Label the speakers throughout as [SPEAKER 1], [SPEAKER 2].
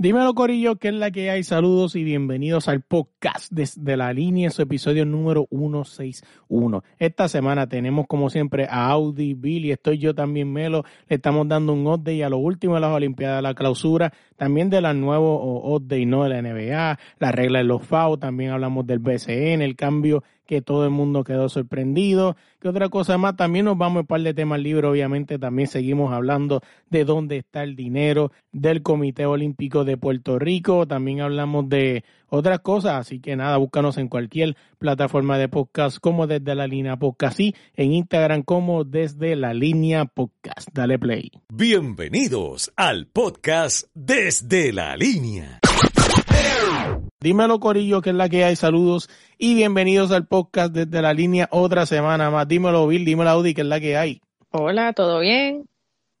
[SPEAKER 1] Dímelo, Corillo, que es la que hay. Saludos y bienvenidos al podcast desde la línea, su episodio número 161. Esta semana tenemos, como siempre, a Audi, Billy, estoy yo también, Melo. Le estamos dando un update a lo último de las Olimpiadas, la clausura, también de las nuevos updates, ¿no? De la NBA, la regla de los FAO, también hablamos del BCN, el cambio que todo el mundo quedó sorprendido. ¿Qué otra cosa más? También nos vamos a un par de temas libres, obviamente. También seguimos hablando de dónde está el dinero del Comité Olímpico de Puerto Rico. También hablamos de otras cosas. Así que nada, búscanos en cualquier plataforma de podcast como desde la línea podcast y en Instagram como desde la línea podcast. Dale play.
[SPEAKER 2] Bienvenidos al podcast desde la línea.
[SPEAKER 1] Dímelo, Corillo, que es la que hay. Saludos y bienvenidos al podcast desde la línea otra semana más. Dímelo, Bill, dímelo, Audi, que es la que hay.
[SPEAKER 3] Hola, ¿todo bien?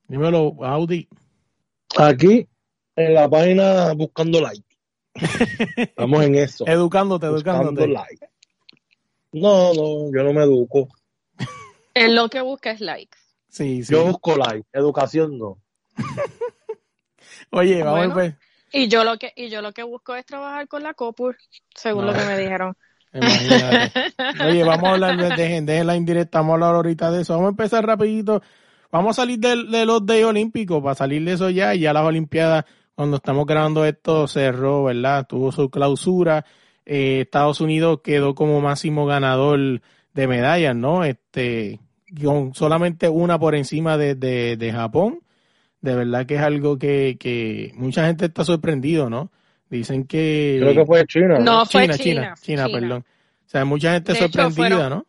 [SPEAKER 1] Dímelo, Audi.
[SPEAKER 4] Aquí, en la página buscando like. Estamos en eso.
[SPEAKER 1] Educándote, educándote.
[SPEAKER 4] like. No, no, yo no me educo.
[SPEAKER 3] En lo que busca es likes.
[SPEAKER 1] Sí, sí.
[SPEAKER 4] Yo busco like. Educación no.
[SPEAKER 1] Oye, vamos
[SPEAKER 3] Bueno.
[SPEAKER 1] pues.
[SPEAKER 3] Y yo lo que y yo lo que busco es trabajar con la COPUR, según
[SPEAKER 1] No.
[SPEAKER 3] lo que me dijeron.
[SPEAKER 1] Imagínate. Oye, vamos a hablar de, dejen, dejen la indirecta, vamos a hablar ahorita de eso. Vamos a empezar rapidito. Vamos a salir del- de, los Day Olímpicos, para salir de eso ya, y ya las Olimpiadas, cuando estamos grabando esto, cerró, ¿verdad? Tuvo su clausura. Eh, Estados Unidos quedó como máximo ganador de medallas, ¿no? Este, con solamente una por encima de, de, de Japón. De verdad que es algo que, que mucha gente está sorprendido, ¿no? Dicen que...
[SPEAKER 4] Creo que fue China.
[SPEAKER 3] No, fue
[SPEAKER 1] China,
[SPEAKER 3] China.
[SPEAKER 1] China, China, perdón. O sea, mucha gente
[SPEAKER 3] De hecho,
[SPEAKER 1] sorprendida,
[SPEAKER 3] fueron-
[SPEAKER 1] ¿no?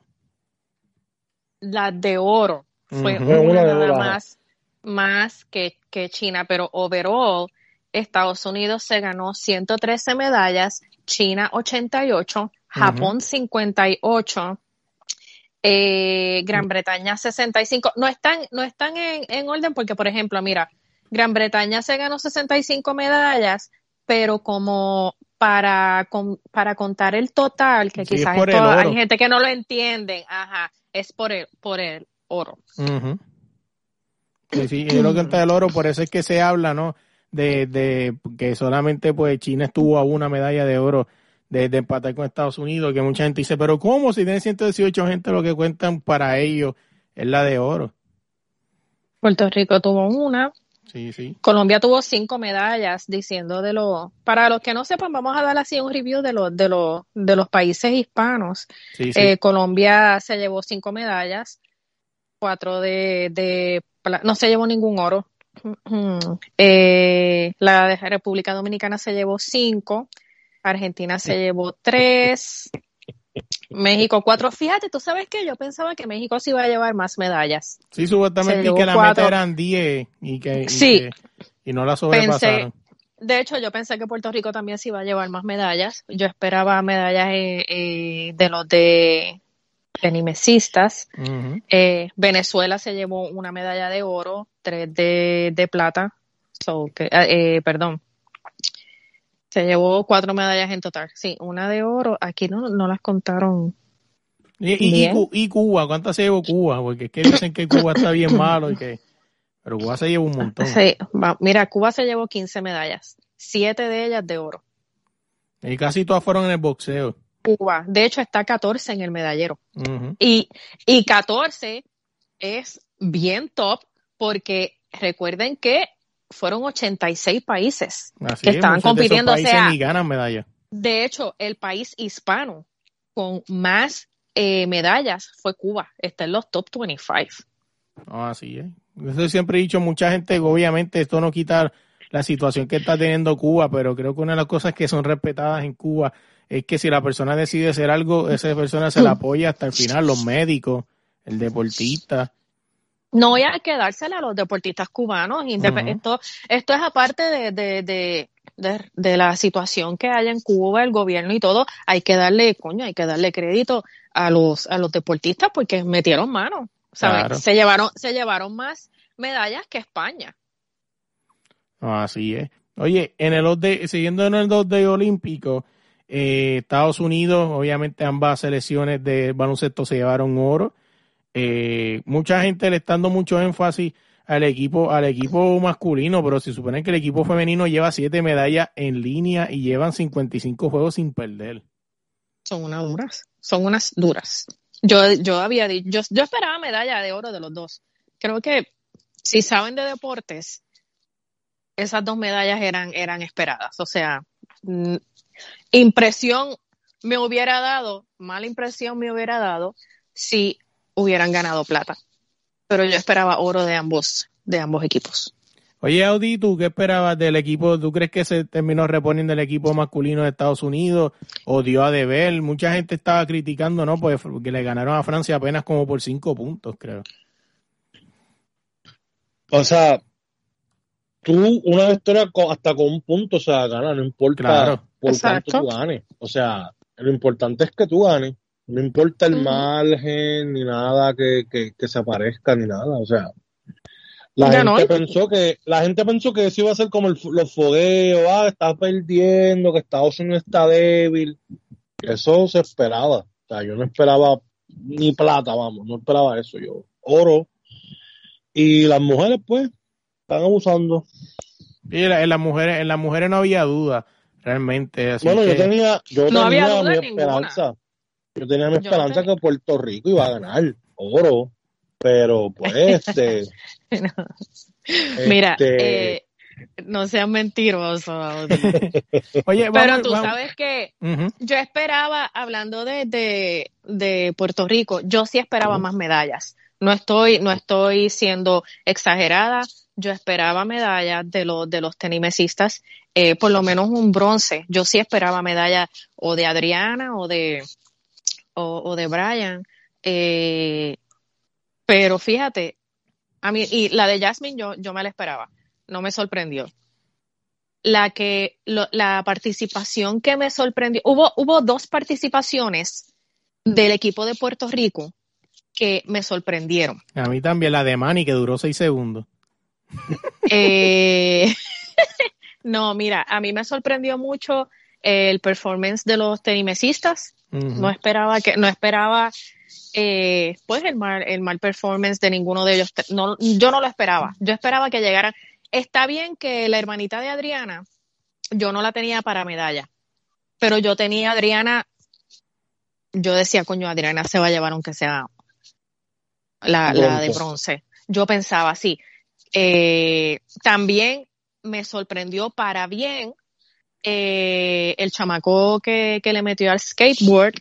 [SPEAKER 3] La de oro fue una,
[SPEAKER 4] una de
[SPEAKER 3] nada
[SPEAKER 4] oro,
[SPEAKER 3] más, más que, que China, pero overall Estados Unidos se ganó 113 medallas, China 88, Japón 58, eh, Gran Bretaña 65. No están, no están en, en orden porque, por ejemplo, mira, Gran Bretaña se ganó 65 medallas, pero como para, con- para contar el total, que
[SPEAKER 1] Sí,
[SPEAKER 3] quizás
[SPEAKER 1] el
[SPEAKER 3] esto-
[SPEAKER 1] oro.
[SPEAKER 3] hay gente que no lo entiende, ajá, es por el, por el oro.
[SPEAKER 1] Ujú. Sí, sí, es lo que está el oro, por eso es que se habla, ¿no? De, de que solamente pues China estuvo a una medalla de oro de, de empatar con Estados Unidos, que mucha gente dice, pero ¿cómo? Si tienen 118 gente, lo que cuentan para ellos es la de oro.
[SPEAKER 3] Puerto Rico tuvo una,
[SPEAKER 1] Sí, sí.
[SPEAKER 3] Colombia tuvo cinco medallas, diciendo de los, para los que no sepan, vamos a dar así un review de los, de los, de los países hispanos.
[SPEAKER 1] Sí, sí.
[SPEAKER 3] Eh, Colombia se llevó cinco medallas, cuatro de, de no se llevó ningún oro. Eh, la República Dominicana se llevó cinco, Argentina se llevó tres, México cuatro. Fíjate, tú sabes que yo pensaba que México se iba a llevar más medallas.
[SPEAKER 1] Sí, supuestamente que la
[SPEAKER 3] cuatro.
[SPEAKER 1] meta eran 10 y que, y
[SPEAKER 3] Sí.
[SPEAKER 1] que- y no la sobrepasaron.
[SPEAKER 3] De hecho, yo pensé que Puerto Rico también se iba a llevar más medallas. Yo esperaba medallas eh, eh, de los de tenimesistas. Eh, Venezuela se llevó una medalla de oro, tres de, de plata. So, que, eh, perdón. Se llevó cuatro medallas en total. Sí, una de oro. Aquí no, no las contaron.
[SPEAKER 1] Y, Cuba, ¿cuántas se llevó Cuba? Porque es que dicen que Cuba está bien malo y que... Pero Cuba se lleva un montón.
[SPEAKER 3] Sí, va- mira, Cuba se llevó 15 medallas. Siete de ellas de oro.
[SPEAKER 1] Y casi todas fueron en el boxeo.
[SPEAKER 3] Cuba, de hecho, está 14 en el medallero. Y, y 14 es bien top porque recuerden que fueron 86 países.
[SPEAKER 1] Así
[SPEAKER 3] Que
[SPEAKER 1] es,
[SPEAKER 3] estaban
[SPEAKER 1] de
[SPEAKER 3] compitiendo, o
[SPEAKER 1] países
[SPEAKER 3] sea-
[SPEAKER 1] ni ganan medallas.
[SPEAKER 3] De hecho, el país hispano con más eh, medallas fue Cuba. Está en los top 25.
[SPEAKER 1] No, así es. Eso siempre he dicho, mucha gente, obviamente esto no quita la situación que está teniendo Cuba, pero creo que una de las cosas que son respetadas en Cuba es que si la persona decide hacer algo, esa persona se la apoya hasta el final, los médicos, el deportista.
[SPEAKER 3] No voy a quedársela a los deportistas cubanos. esto, esto es aparte de, de, de, de, la situación que haya en Cuba, el gobierno y todo, hay que darle, coño, hay que darle crédito a los, a los deportistas porque metieron mano, ¿sabes? Se llevaron, se llevaron más medallas que España.
[SPEAKER 1] Así es. Oye, en el de, siguiendo en el 2 de olímpico, eh, Estados Unidos, obviamente ambas selecciones de baloncesto se llevaron oro. Eh, mucha gente le está dando mucho énfasis al equipo, al equipo masculino, pero si suponen que el equipo femenino lleva siete medallas en línea y llevan 55 juegos sin perder.
[SPEAKER 3] Son unas duras, son unas duras. Yo, yo había dicho, yo, yo esperaba medalla de oro de los dos. Creo que si saben de deportes, esas dos medallas eran, eran esperadas. O sea, mm, impresión me hubiera dado, mala impresión me hubiera dado si hubieran ganado plata pero yo esperaba oro de ambos, de ambos equipos.
[SPEAKER 1] Oye, Audi, ¿tú qué esperabas del equipo? ¿Tú crees que se terminó reponiendo el equipo masculino de Estados Unidos o dio a deber? Mucha gente estaba criticando, ¿no? Pues que le ganaron a Francia apenas como por cinco puntos, creo.
[SPEAKER 4] O sea, tú una victoria hasta con un punto, o sea, gana, no importa por cuánto tú ganes. O sea, lo importante es que tú ganes. No importa el margen ni nada que, se aparezca ni nada. O sea, la gente pensó que la gente pensó que eso iba a ser como los fogueos, ah, está perdiendo, que Estados Unidos está débil. Eso se esperaba. O sea, yo no esperaba ni plata, vamos, no esperaba eso. Yo oro. Y las mujeres, pues, están abusando.
[SPEAKER 1] Y en, las mujeres, en las mujeres no había duda, realmente.
[SPEAKER 4] bueno, yo tenía, yo tenía mi esperanza. Yo tenía mi esperanza que Puerto Rico iba a ganar oro, pero pues este...
[SPEAKER 3] Mira, este eh, no sean mentirosos. Oye, pero tú sabes que yo esperaba, hablando de, de, Puerto Rico, yo sí esperaba más medallas. No estoy, no estoy siendo exagerada. Yo esperaba medallas de los de los tenimesistas, eh, por lo menos un bronce. Yo sí esperaba medallas o de Adriana o de o, de Brian. Eh, pero fíjate, a mí, y la de Jasmine yo, yo me la esperaba, no me sorprendió. La que, la participación que me sorprendió, hubo, hubo dos participaciones del equipo de Puerto Rico que me sorprendieron.
[SPEAKER 1] A mí también la de Manny que duró seis segundos.
[SPEAKER 3] Eh, no, mira, a mí me sorprendió mucho el performance de los tenimesistas. No esperaba que, no esperaba eh, pues el mal, el mal performance de ninguno de ellos. No, yo no lo esperaba. Yo esperaba que llegaran. Está bien que la hermanita de Adriana, yo no la tenía para medalla, pero yo tenía a Adriana, yo decía, coño, Adriana se va a llevar aunque sea la, la de bronce. Yo pensaba así. Eh, también me sorprendió para bien eh, el chamaco que, le metió al skateboard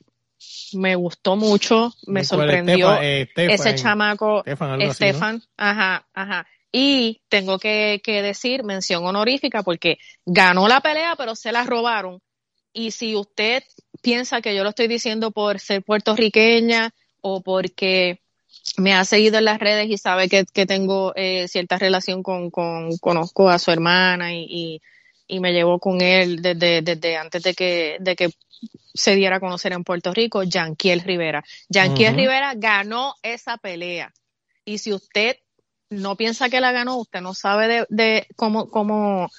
[SPEAKER 3] me gustó mucho, me sorprendió eh, ese chamaco, Estefan, ajá, ajá. Y tengo que, decir mención honorífica porque ganó la pelea, pero se la robaron. Y si usted piensa que yo lo estoy diciendo por ser puertorriqueña o porque me ha seguido en las redes y sabe que, tengo eh, cierta relación con, con, conozco a su hermana y y me llevó con él desde, desde antes de que, de que se diera a conocer en Puerto Rico, Yanquiel Rivera. Yanquiel Rivera ganó esa pelea. Y si usted no piensa que la ganó, usted no sabe de, de cómo, cómo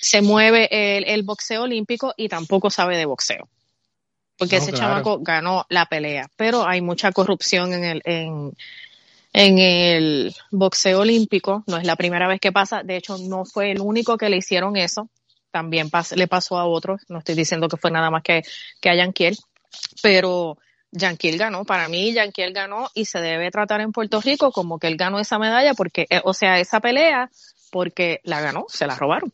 [SPEAKER 3] se mueve el, el, boxeo olímpico y tampoco sabe de boxeo. Porque ese chamaco ganó la pelea. Pero hay mucha corrupción en el, en, en el boxeo olímpico. No es la primera vez que pasa. De hecho, no fue el único que le hicieron eso también le pasó a otros, no estoy diciendo que fue nada más que, que a Yanquiel, pero Yanquiel ganó, para mí Yanquiel ganó y se debe tratar en Puerto Rico como que él ganó esa medalla porque, eh, o sea, esa pelea porque la ganó, se la robaron.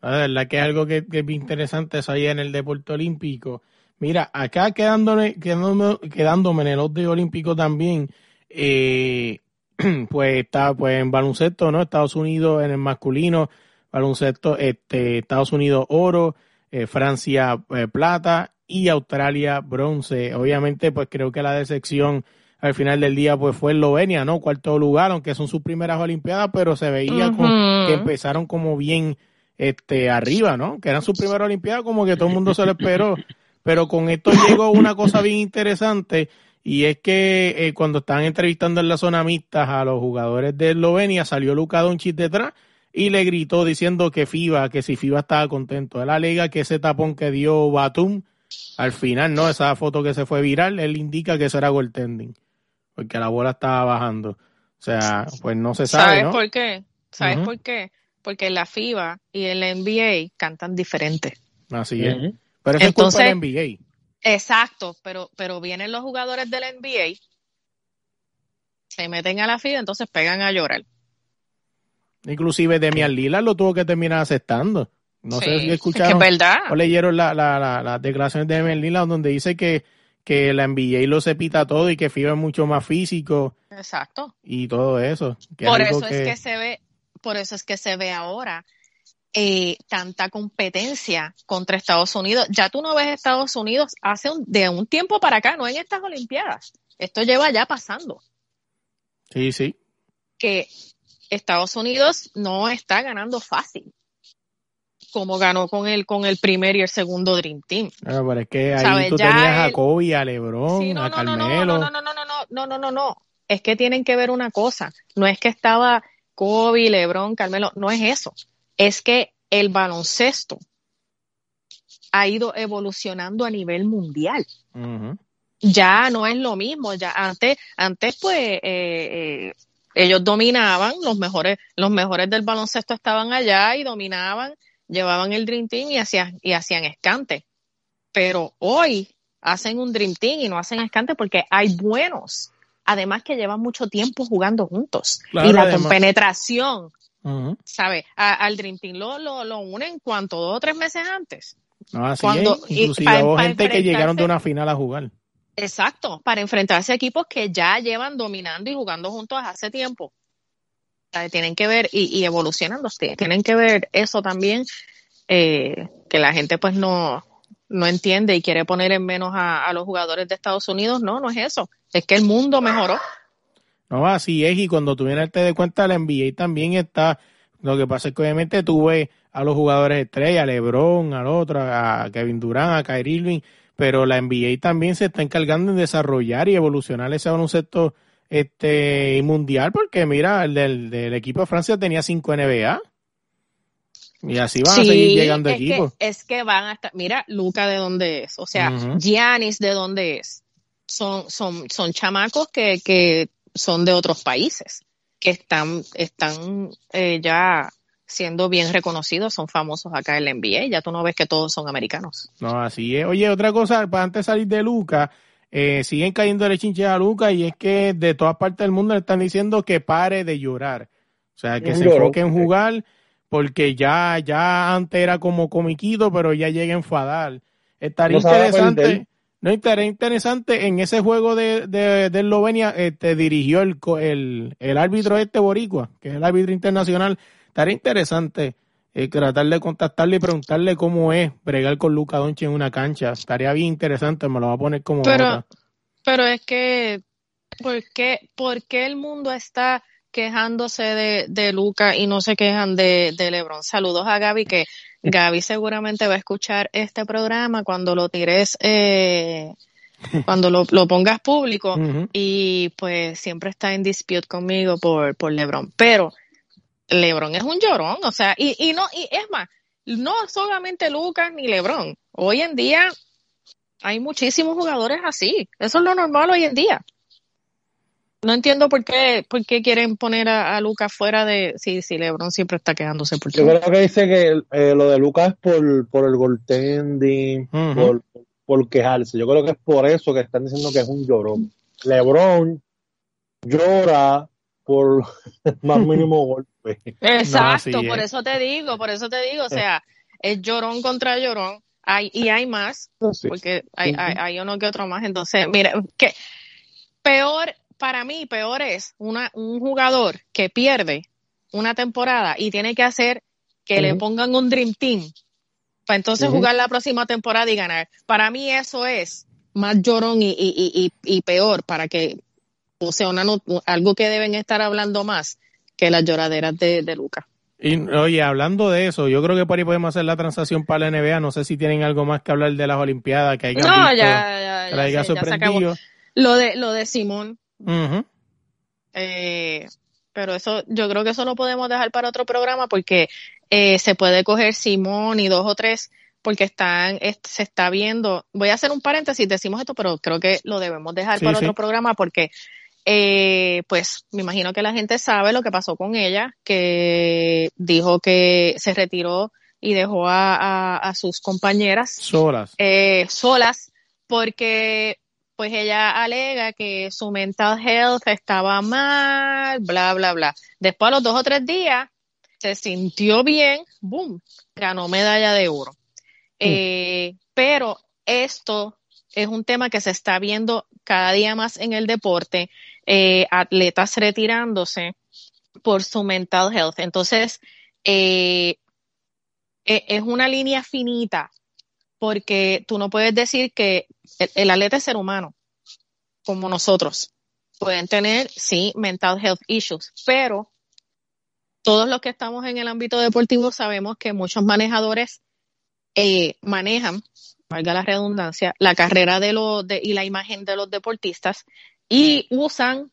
[SPEAKER 1] La verdad que es algo que, es interesante eso ahí en el deporte olímpico. Mira, acá quedándome, quedándome, quedándome en el orden olímpico también, eh, pues está pues en baloncesto, ¿no? Estados Unidos en el masculino baloncesto, este, Estados Unidos oro, eh, Francia eh, plata y Australia bronce. Obviamente, pues creo que la decepción al final del día pues fue Eslovenia, ¿no? Cuarto lugar, aunque son sus primeras Olimpiadas, pero se veía que empezaron como bien, este, arriba, ¿no? Que eran su primera Olimpiada, como que todo el mundo se lo esperó. Pero con esto llegó una cosa bien interesante y es que eh, cuando estaban entrevistando en la zona mixta a los jugadores de Eslovenia, salió Luka Doncic detrás y le gritó diciendo que FIBA, que si FIBA estaba contento. Él alega que ese tapón que dio Batum, al final, ¿no? Esa foto que se fue viral, él indica que eso era goaltending, porque la bola estaba bajando. O sea, pues no se sabe,
[SPEAKER 3] ¿Sabes por qué? ¿Sabes por qué? Porque la FIBA y el NBA cantan diferente.
[SPEAKER 1] Así es. Pero eso Entonces, es culpa del NBA.
[SPEAKER 3] Exacto, pero, pero vienen los jugadores del NBA, se meten a la FIBA, entonces pegan a llorar.
[SPEAKER 1] Inclusive Demian Lillard lo tuvo que terminar aceptando. No sé si escucharon
[SPEAKER 3] verdad.
[SPEAKER 1] o leyeron las la, la, declaraciones de Demian Lillard donde dice que, que la NBA lo se pita todo y que FIBA es mucho más físico.
[SPEAKER 3] Exacto.
[SPEAKER 1] Y todo eso.
[SPEAKER 3] por eso es que se ve, por eso es que se ve ahora eh, tanta competencia contra Estados Unidos. Ya tú no ves Estados Unidos hace de un tiempo para acá, no en estas Olimpiadas. Esto lleva ya pasando.
[SPEAKER 1] Sí, sí.
[SPEAKER 3] Que Estados Unidos no está ganando fácil como ganó con el con el primer y el segundo Dream Team.
[SPEAKER 1] Ah, pero es que ahí tú tenías a Kobe, a LeBron, a Carmelo.
[SPEAKER 3] No, no, no, no, no, no, no, no, no, Es que tienen que ver una cosa. No es que estaba Kobe, LeBron, Carmelo. No es eso. Es que el baloncesto ha ido evolucionando a nivel mundial. Ya no es lo mismo. Ya antes, antes pues eh, eh, ellos dominaban, los mejores, los mejores del baloncesto estaban allá y dominaban, llevaban el Dream Team y hacían, y hacían escante. Pero hoy hacen un Dream Team y no hacen escante porque hay buenos. Además que llevan mucho tiempo jugando juntos. y la compenetración, ¿sabe? al Dream Team lo, lo, lo unen cuanto dos o tres meses antes.
[SPEAKER 1] No, así Cuando, Inclusive hubo gente que llegaron de una final a jugar.
[SPEAKER 3] Exacto, para enfrentarse a equipos que ya llevan dominando y jugando juntos hace tiempo. Tienen que ver, y, y evolucionando, tienen que ver eso también, eh, que la gente pues no, no entiende y quiere poner en menos a, los jugadores de Estados Unidos. No, no es eso. Es que el mundo mejoró.
[SPEAKER 1] No, así es, y cuando tú vienes te de cuenta, la NBA también está. Lo que pasa es que obviamente tú ves a los jugadores estrella, a LeBron, al otro, a Kevin Durant, a Kyrie Irving, pero la NBA también se está encargando de desarrollar y evolucionar ese baloncesto este mundial, porque mira, el del, equipo de Francia tenía cinco NBA. Y así van a seguir llegando equipos.
[SPEAKER 3] es que van a estar, mira, Luca de dónde es, o sea, Giannis de dónde es. Son, son, son chamacos que, que son de otros países, que están, están eh, ya siendo bien reconocidos, son famosos acá en la NBA, ya tú no ves que todos son americanos.
[SPEAKER 1] No, así es. Oye, otra cosa, para antes de salir de Luca, eh, siguen cayendo de chinches a Luca y es que de todas partes del mundo le están diciendo que pare de llorar. O sea, que se enfoque en jugar porque ya, ya antes era como comiquito, pero ya llega a enfadar. Estaría interesante, no estaría interesante en ese juego de, de, de Eslovenia, este, dirigió el, el, el árbitro este boricua, que es el árbitro internacional, Estaría interesante eh, tratar de contactarle y preguntarle cómo es bregar con Luca Donchi en una cancha. Estaría bien interesante, me lo va a poner como.
[SPEAKER 3] Pero, pero es que, ¿por qué, ¿por qué el mundo está quejándose de, de Luca y no se quejan de, de Lebron? Saludos a Gaby, que Gaby seguramente va a escuchar este programa cuando lo tires. Eh, cuando lo, lo, pongas público y pues siempre está en dispute conmigo por, por LeBron. Pero LeBron es un llorón, o sea, y, y no, y es más, no solamente Lucas ni LeBron. Hoy en día hay muchísimos jugadores así. Eso es lo normal hoy en día. No entiendo por qué, por qué quieren poner a, Lucas fuera de. Sí, sí, LeBron siempre está quejándose por
[SPEAKER 4] Yo creo que dice que eh, lo de Lucas es por, por el goaltending, por, por quejarse. Yo creo que es por eso que están diciendo que es un llorón. LeBron llora por más mínimo golpe.
[SPEAKER 3] Exacto, por eso te digo, por eso te digo, o sea, es llorón contra llorón, hay, y hay más, porque hay, hay, uno que otro más, entonces, mira, que peor, para mí, peor es una, un jugador que pierde una temporada y tiene que hacer que le pongan un Dream Team para entonces jugar la próxima temporada y ganar. Para mí eso es más llorón y, y, y, y peor para que o sea, una algo que deben estar hablando más que las lloraderas de, de Luca.
[SPEAKER 1] Y oye, hablando de eso, yo creo que por ahí podemos hacer la transacción para la NBA. No sé si tienen algo más que hablar de las Olimpiadas que hay
[SPEAKER 3] No, ya, ya, ya, sorprendido. Lo de, lo de Simón. eh, pero eso, yo creo que eso lo podemos dejar para otro programa porque eh, se puede coger Simón y dos o tres porque están, se está viendo, voy a hacer un paréntesis, decimos esto, pero creo que lo debemos dejar para otro programa porque, eh, pues, me imagino que la gente sabe lo que pasó con ella, que dijo que se retiró y dejó a, a, sus compañeras
[SPEAKER 1] solas,
[SPEAKER 3] eh, solas, porque pues ella alega que su mental health estaba mal, bla, bla, bla. Después, a los dos o tres días, se sintió bien, boom, ganó medalla de oro. Eh, pero esto es un tema que se está viendo cada día más en el deporte, eh, atletas retirándose por su mental health. Entonces, eh, e, es una línea finita porque tú no puedes decir que el, atleta es ser humano, como nosotros. Pueden tener, sí, mental health issues, pero todos los que estamos en el ámbito deportivo sabemos que muchos manejadores eh, manejan, valga la redundancia, la carrera de los de, y la imagen de los deportistas y usan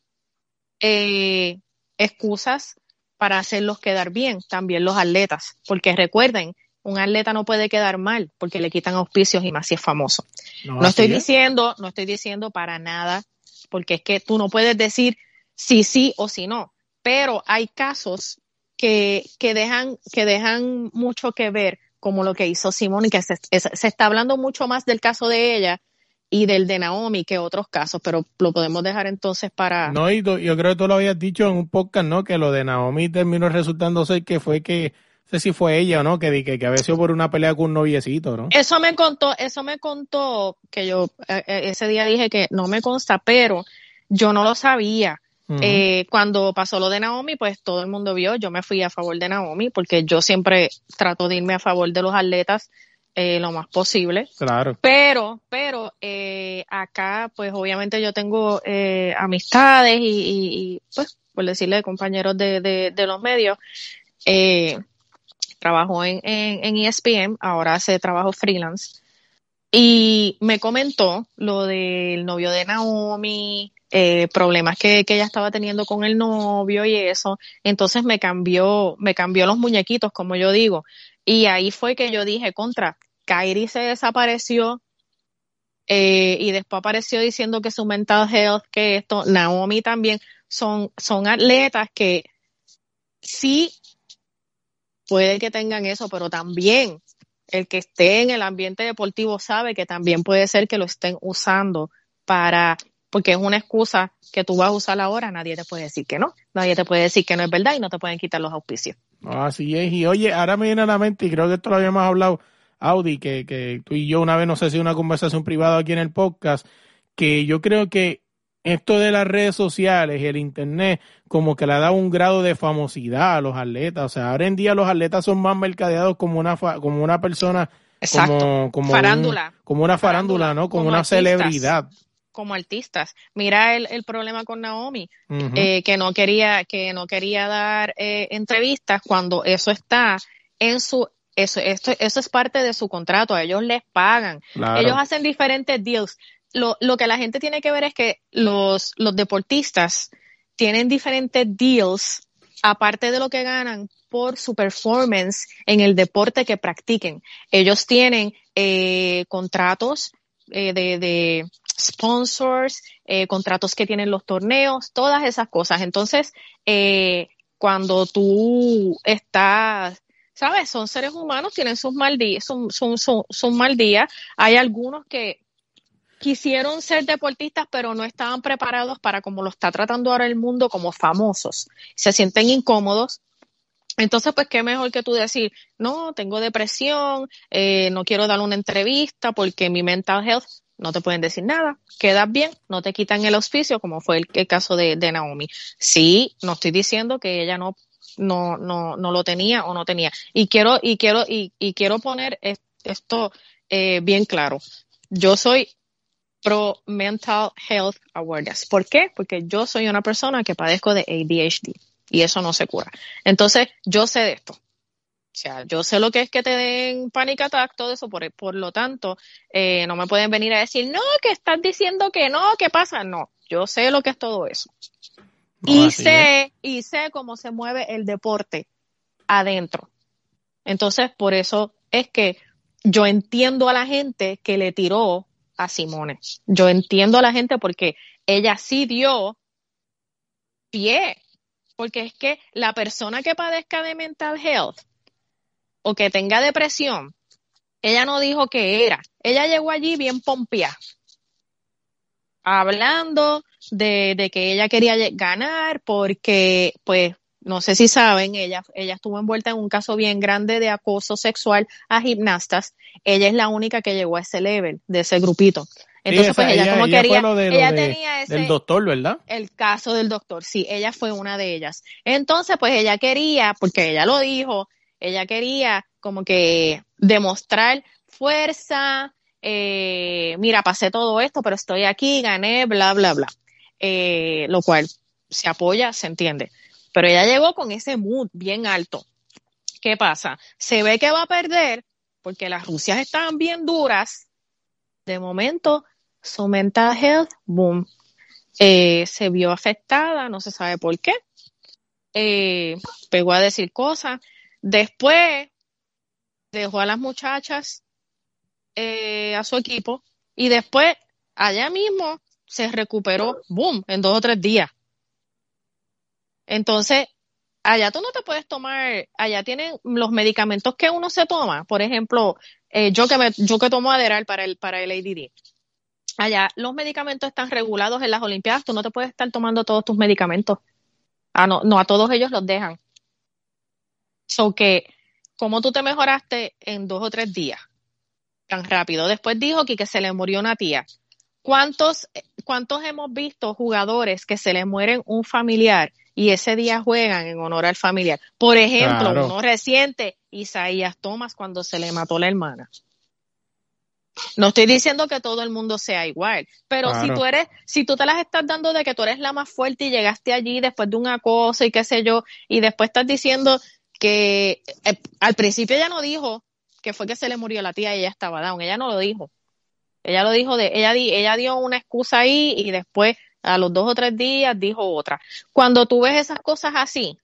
[SPEAKER 3] eh, excusas para hacerlos quedar bien, también los atletas, porque recuerden un atleta no puede quedar mal porque le quitan auspicios y más si es famoso. No, estoy diciendo, no estoy diciendo para nada, porque es que tú no puedes decir sí, sí o sí no, pero hay casos que, que dejan, que dejan mucho que ver, como lo que hizo Simón, y que se, se está hablando mucho más del caso de ella y del de Naomi que otros casos, pero lo podemos dejar entonces para...
[SPEAKER 1] No, y yo creo que tú lo habías dicho en un podcast, ¿no? Que lo de Naomi terminó resultando ser que fue que sé si fue ella o no, que, que, que había sido por una pelea con un noviecito, ¿no?
[SPEAKER 3] Eso me contó, eso me contó, que yo eh, eh, ese día dije que no me consta, pero yo no lo sabía. eh, cuando pasó lo de Naomi, pues todo el mundo vio, yo me fui a favor de Naomi, porque yo siempre trato de irme a favor de los atletas eh, lo más posible.
[SPEAKER 1] Claro.
[SPEAKER 3] Pero, pero eh, acá, pues obviamente yo tengo eh, amistades y, y, y, pues, por decirle, compañeros de, de, de los medios, eh, trabajó en, en, en ESPN, ahora hace trabajo freelance. Y me comentó lo del novio de Naomi, eh, problemas que, que ella estaba teniendo con el novio y eso. Entonces me cambió, me cambió los muñequitos, como yo digo. Y ahí fue que yo dije, contra, Kairi se desapareció, eh, y después apareció diciendo que su mental health, que esto, Naomi también, son, son atletas que sí puede que tengan eso, pero también el que esté en el ambiente deportivo sabe que también puede ser que lo estén usando para, porque es una excusa que tú vas a usar ahora, nadie te puede decir que no, nadie te puede decir que no es verdad y no te pueden quitar los auspicios.
[SPEAKER 1] Así es, y oye, ahora me viene a la mente, y creo que esto lo habíamos hablado, Audi, que, que tú y yo una vez, no sé si una conversación privada aquí en el podcast, que yo creo que esto de las redes sociales y el internet como que le ha dado un grado de famosidad a los atletas. O sea, ahora en día los atletas son más mercadeados como una como una persona como, como
[SPEAKER 3] farándula.
[SPEAKER 1] como una farándula, ¿no? Como, una celebridad.
[SPEAKER 3] Como artistas. Mira el, el problema con Naomi, eh, que no quería, que no quería dar eh, entrevistas cuando eso está en su eso, esto, eso es parte de su contrato, a ellos les pagan, ellos hacen diferentes deals lo, lo que la gente tiene que ver es que los, los deportistas tienen diferentes deals aparte de lo que ganan por su performance en el deporte que practiquen. Ellos tienen eh, contratos eh, de, de, sponsors, eh, contratos que tienen los torneos, todas esas cosas. Entonces, eh, cuando tú estás, sabes, son seres humanos, tienen sus mal días, son, son, son, son mal días. Hay algunos que quisieron ser deportistas, pero no estaban preparados para como lo está tratando ahora el mundo como famosos. Se sienten incómodos. Entonces, pues, qué mejor que tú decir, no, tengo depresión, eh, no quiero dar una entrevista porque mi mental health, no te pueden decir nada, quedas bien, no te quitan el auspicio, como fue el, caso de, Naomi. Sí, no estoy diciendo que ella no, no, no, no lo tenía o no tenía. Y quiero, y quiero, y, y quiero poner esto eh, bien claro. Yo soy pro mental health awareness. ¿Por qué? Porque yo soy una persona que padezco de ADHD y eso no se cura. Entonces, yo sé de esto. O sea, yo sé lo que es que te den panic attack, todo eso, por, por lo tanto, eh, no me pueden venir a decir, no, que estás diciendo que no, ¿qué pasa? No, yo sé lo que es todo eso. y sé, y sé cómo se mueve el deporte adentro. Entonces, por eso es que yo entiendo a la gente que le tiró a Simone. Yo entiendo a la gente porque ella sí dio pie. Porque es que la persona que padezca de mental health o que tenga depresión, ella no dijo que era. Ella llegó allí bien pompia, hablando de, de, que ella quería ganar porque, pues, no sé si saben, ella, ella estuvo envuelta en un caso bien grande de acoso sexual a gimnastas. Ella es la única que llegó a ese level, de ese grupito. Entonces, pues ella, como quería, ella tenía ese,
[SPEAKER 1] del doctor, ¿verdad?
[SPEAKER 3] El caso del doctor, sí, ella fue una de ellas. Entonces, pues ella quería, porque ella lo dijo, ella quería como que demostrar fuerza, eh, mira, pasé todo esto, pero estoy aquí, gané, bla, bla, bla. Eh, lo cual se apoya, se entiende. Pero ella llegó con ese mood bien alto. ¿Qué pasa? Se ve que va a perder porque las Rusias estaban bien duras. De momento, su mental health, boom, eh, se vio afectada, no se sabe por qué. Pegó a decir cosas. Después dejó a las muchachas eh, a su equipo y después allá mismo se recuperó, boom, en dos o tres días. Entonces, allá tú no te puedes tomar, allá tienen los medicamentos que uno se toma, por ejemplo, eh, yo que me, yo que tomo Adderall para el, para el ADD. Allá los medicamentos están regulados en las Olimpiadas, tú no te puedes estar tomando todos tus medicamentos. Ah, no, no, a todos ellos los dejan. So que, como tú te mejoraste en dos o tres días, tan rápido. Después dijo que, que se le murió una tía. ¿Cuántos, ¿Cuántos hemos visto jugadores que se le mueren un familiar y ese día juegan en honor al familiar. Por ejemplo, uno reciente, Isaías Thomas cuando se le mató la hermana. No estoy diciendo que todo el mundo sea igual, pero si tú eres, si tú te las estás dando de que tú eres la más fuerte y llegaste allí después de una cosa y qué sé yo, y después estás diciendo que eh, al principio ella no dijo que fue que se le murió la tía y ella estaba down, ella no lo dijo. Ella lo dijo de, ella, ella dio una excusa ahí y después a los dos o tres días dijo otra. Cuando tú ves esas cosas así,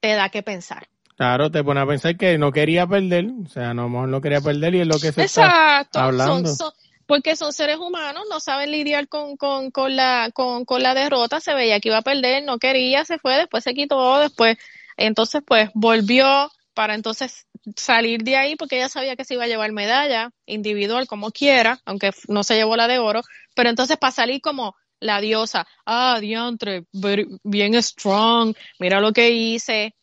[SPEAKER 3] te da que pensar.
[SPEAKER 1] Claro, te pone a pensar que no quería perder, o sea, no, no quería perder y es lo que se está hablando.
[SPEAKER 3] Porque son seres humanos, no saben lidiar con, con, con, la, con, con la derrota, se veía que iba a perder, no quería, se fue, después se quitó, después, entonces pues volvió para entonces salir de ahí porque ella sabía que se iba a llevar medalla individual como quiera, aunque no se llevó la de oro, pero entonces para salir como la diosa, ah, diantre, bien strong, mira lo que hice.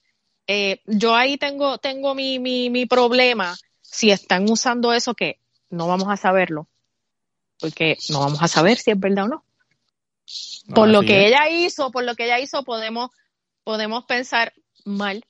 [SPEAKER 3] Eh, yo ahí tengo, tengo mi, mi, mi problema si están usando eso que no vamos a saberlo, porque no vamos a saber si es verdad o no. Por lo que ella hizo, por lo que ella hizo, podemos, podemos pensar mal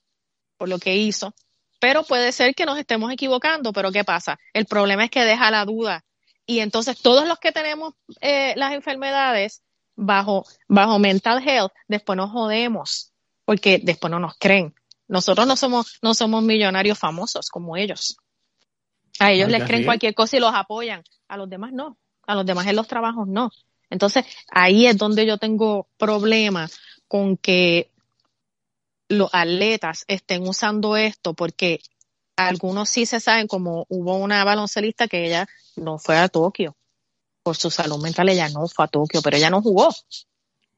[SPEAKER 3] por lo que hizo, pero puede ser que nos estemos equivocando, pero ¿qué pasa? El problema es que deja la duda y entonces todos los que tenemos eh, las enfermedades bajo, bajo mental health, después nos jodemos, porque después no nos creen. Nosotros no somos, no somos millonarios famosos como ellos. A ellos les creen cualquier cosa y los apoyan. A los demás no. A los demás en los trabajos no. Entonces, ahí es donde yo tengo problemas con que los atletas estén usando esto porque algunos sí se saben, como hubo una baloncelista que ella no fue a Tokio por su salud mental, ella no fue a Tokio, pero ella no jugó.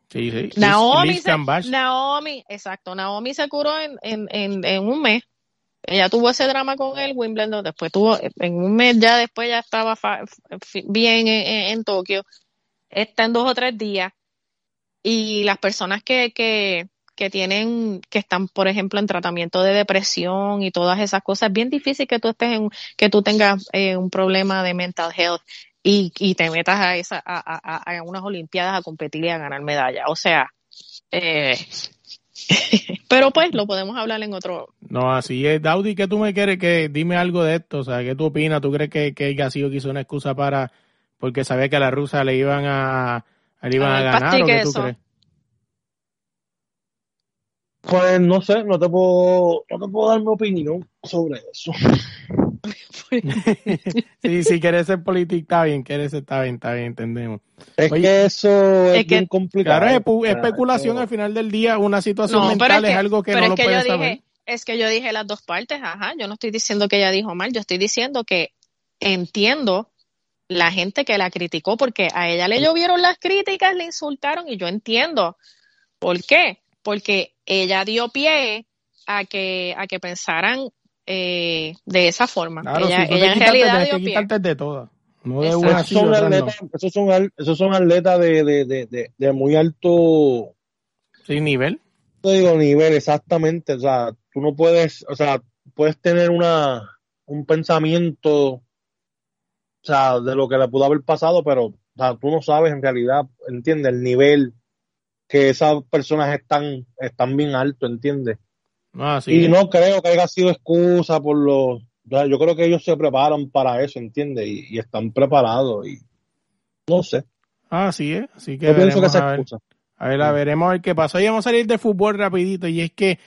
[SPEAKER 1] Sí, sí.
[SPEAKER 3] Naomi, se, Naomi, exacto, Naomi se curó en, en, en, un mes. Ella tuvo ese drama con el Wimbledon, después tuvo, en un mes ya después ya estaba bien en, Tokio. Está en dos o tres días. Y las personas que, que, que tienen, que están, por ejemplo, en tratamiento de depresión y todas esas cosas, es bien difícil que tú estés en, que tú tengas eh, un problema de mental health y, y te metas a esa, a, a, a, unas olimpiadas a competir y a ganar medalla. O sea, eh, pero pues lo podemos hablar en otro.
[SPEAKER 1] No, así es. Daudi, ¿qué tú me quieres que dime algo de esto? O sea, ¿qué tú opinas? ¿Tú crees que, que el sido quiso una excusa para, porque sabía que a la rusa le iban a, le iban a, ganar? ¿o qué tú crees?
[SPEAKER 4] Pues no sé, no te puedo, no te puedo dar mi opinión sobre eso.
[SPEAKER 1] sí, si quieres ser político, está bien, quieres está bien, está bien, entendemos.
[SPEAKER 4] Es que eso es, bien complicado.
[SPEAKER 1] Claro, es especulación al final del día, una situación mental es, algo que no lo puedes saber.
[SPEAKER 3] es que yo dije las dos partes, ajá, yo no estoy diciendo que ella dijo mal, yo estoy diciendo que entiendo la gente que la criticó porque a ella le llovieron las críticas, le insultaron y yo entiendo por qué, porque ella dio pie a que a que pensaran eh, de esa forma. ella, en realidad dio pie.
[SPEAKER 1] de todas. No
[SPEAKER 4] de una esos, son atletas, esos, son, esos son atletas de, de, de, de, muy alto
[SPEAKER 1] sí, nivel.
[SPEAKER 4] Te digo nivel, exactamente. O sea, tú no puedes, o sea, puedes tener una un pensamiento o sea, de lo que le pudo haber pasado, pero o sea, tú no sabes en realidad, ¿entiendes? El nivel que esas personas están, están bien alto, ¿entiendes? Ah, y no creo que haya sido excusa por los... Yo creo que ellos se preparan para eso, ¿entiendes? Y, están preparados y no sé.
[SPEAKER 1] Ah, sí, ¿eh? Así que... Yo pienso que esa excusa. A ver, a veremos a ver qué pasó. Y vamos a salir de fútbol rapidito y es que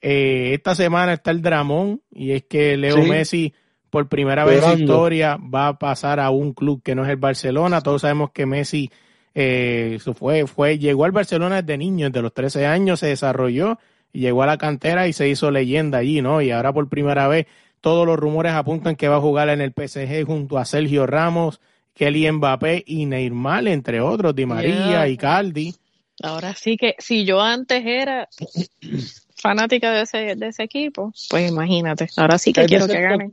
[SPEAKER 1] eh, esta semana está el dramón y es que Leo Messi por primera vez en su historia va a pasar a un club que no es el Barcelona. Todos sabemos que Messi eh, fue, fue, llegó al Barcelona desde niño, desde los 13 años, se desarrolló y llegó a la cantera y se hizo leyenda allí, ¿no? Y ahora por primera vez todos los rumores apuntan que va a jugar en el PSG junto a Sergio Ramos, Kelly Mbappé y Neymar, entre otros, Di María y Caldi.
[SPEAKER 3] Ahora sí que si yo antes era fanática de ese, de ese equipo, pues imagínate, ahora sí que quiero que gane.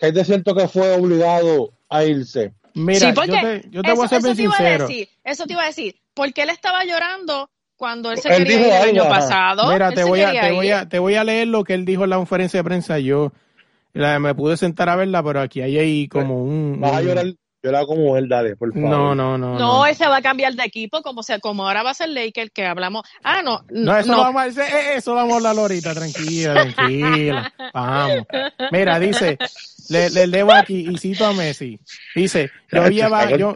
[SPEAKER 4] Es de cierto que fue obligado a irse.
[SPEAKER 1] Mira, yo te, voy a ser bien sincero.
[SPEAKER 3] eso te iba a decir, porque él estaba llorando cuando él se quería ir el año pasado.
[SPEAKER 1] Mira, te voy, a, te, voy a, te voy a leer lo que él dijo en la conferencia de prensa. Yo me pude sentar a verla, pero aquí hay ahí como un...
[SPEAKER 4] Vas a llorar era como él, dale, por favor.
[SPEAKER 1] No, no, no.
[SPEAKER 3] No, ese va a cambiar de equipo, como sea, como ahora va a ser Laker, que hablamos. Ah, no.
[SPEAKER 1] No, eso, Vamos, a, eh, eso vamos a hablar ahorita, tranquila, tranquila. Vamos. Mira, dice, le, le debo aquí, y cito a Messi. Dice, yo había yo,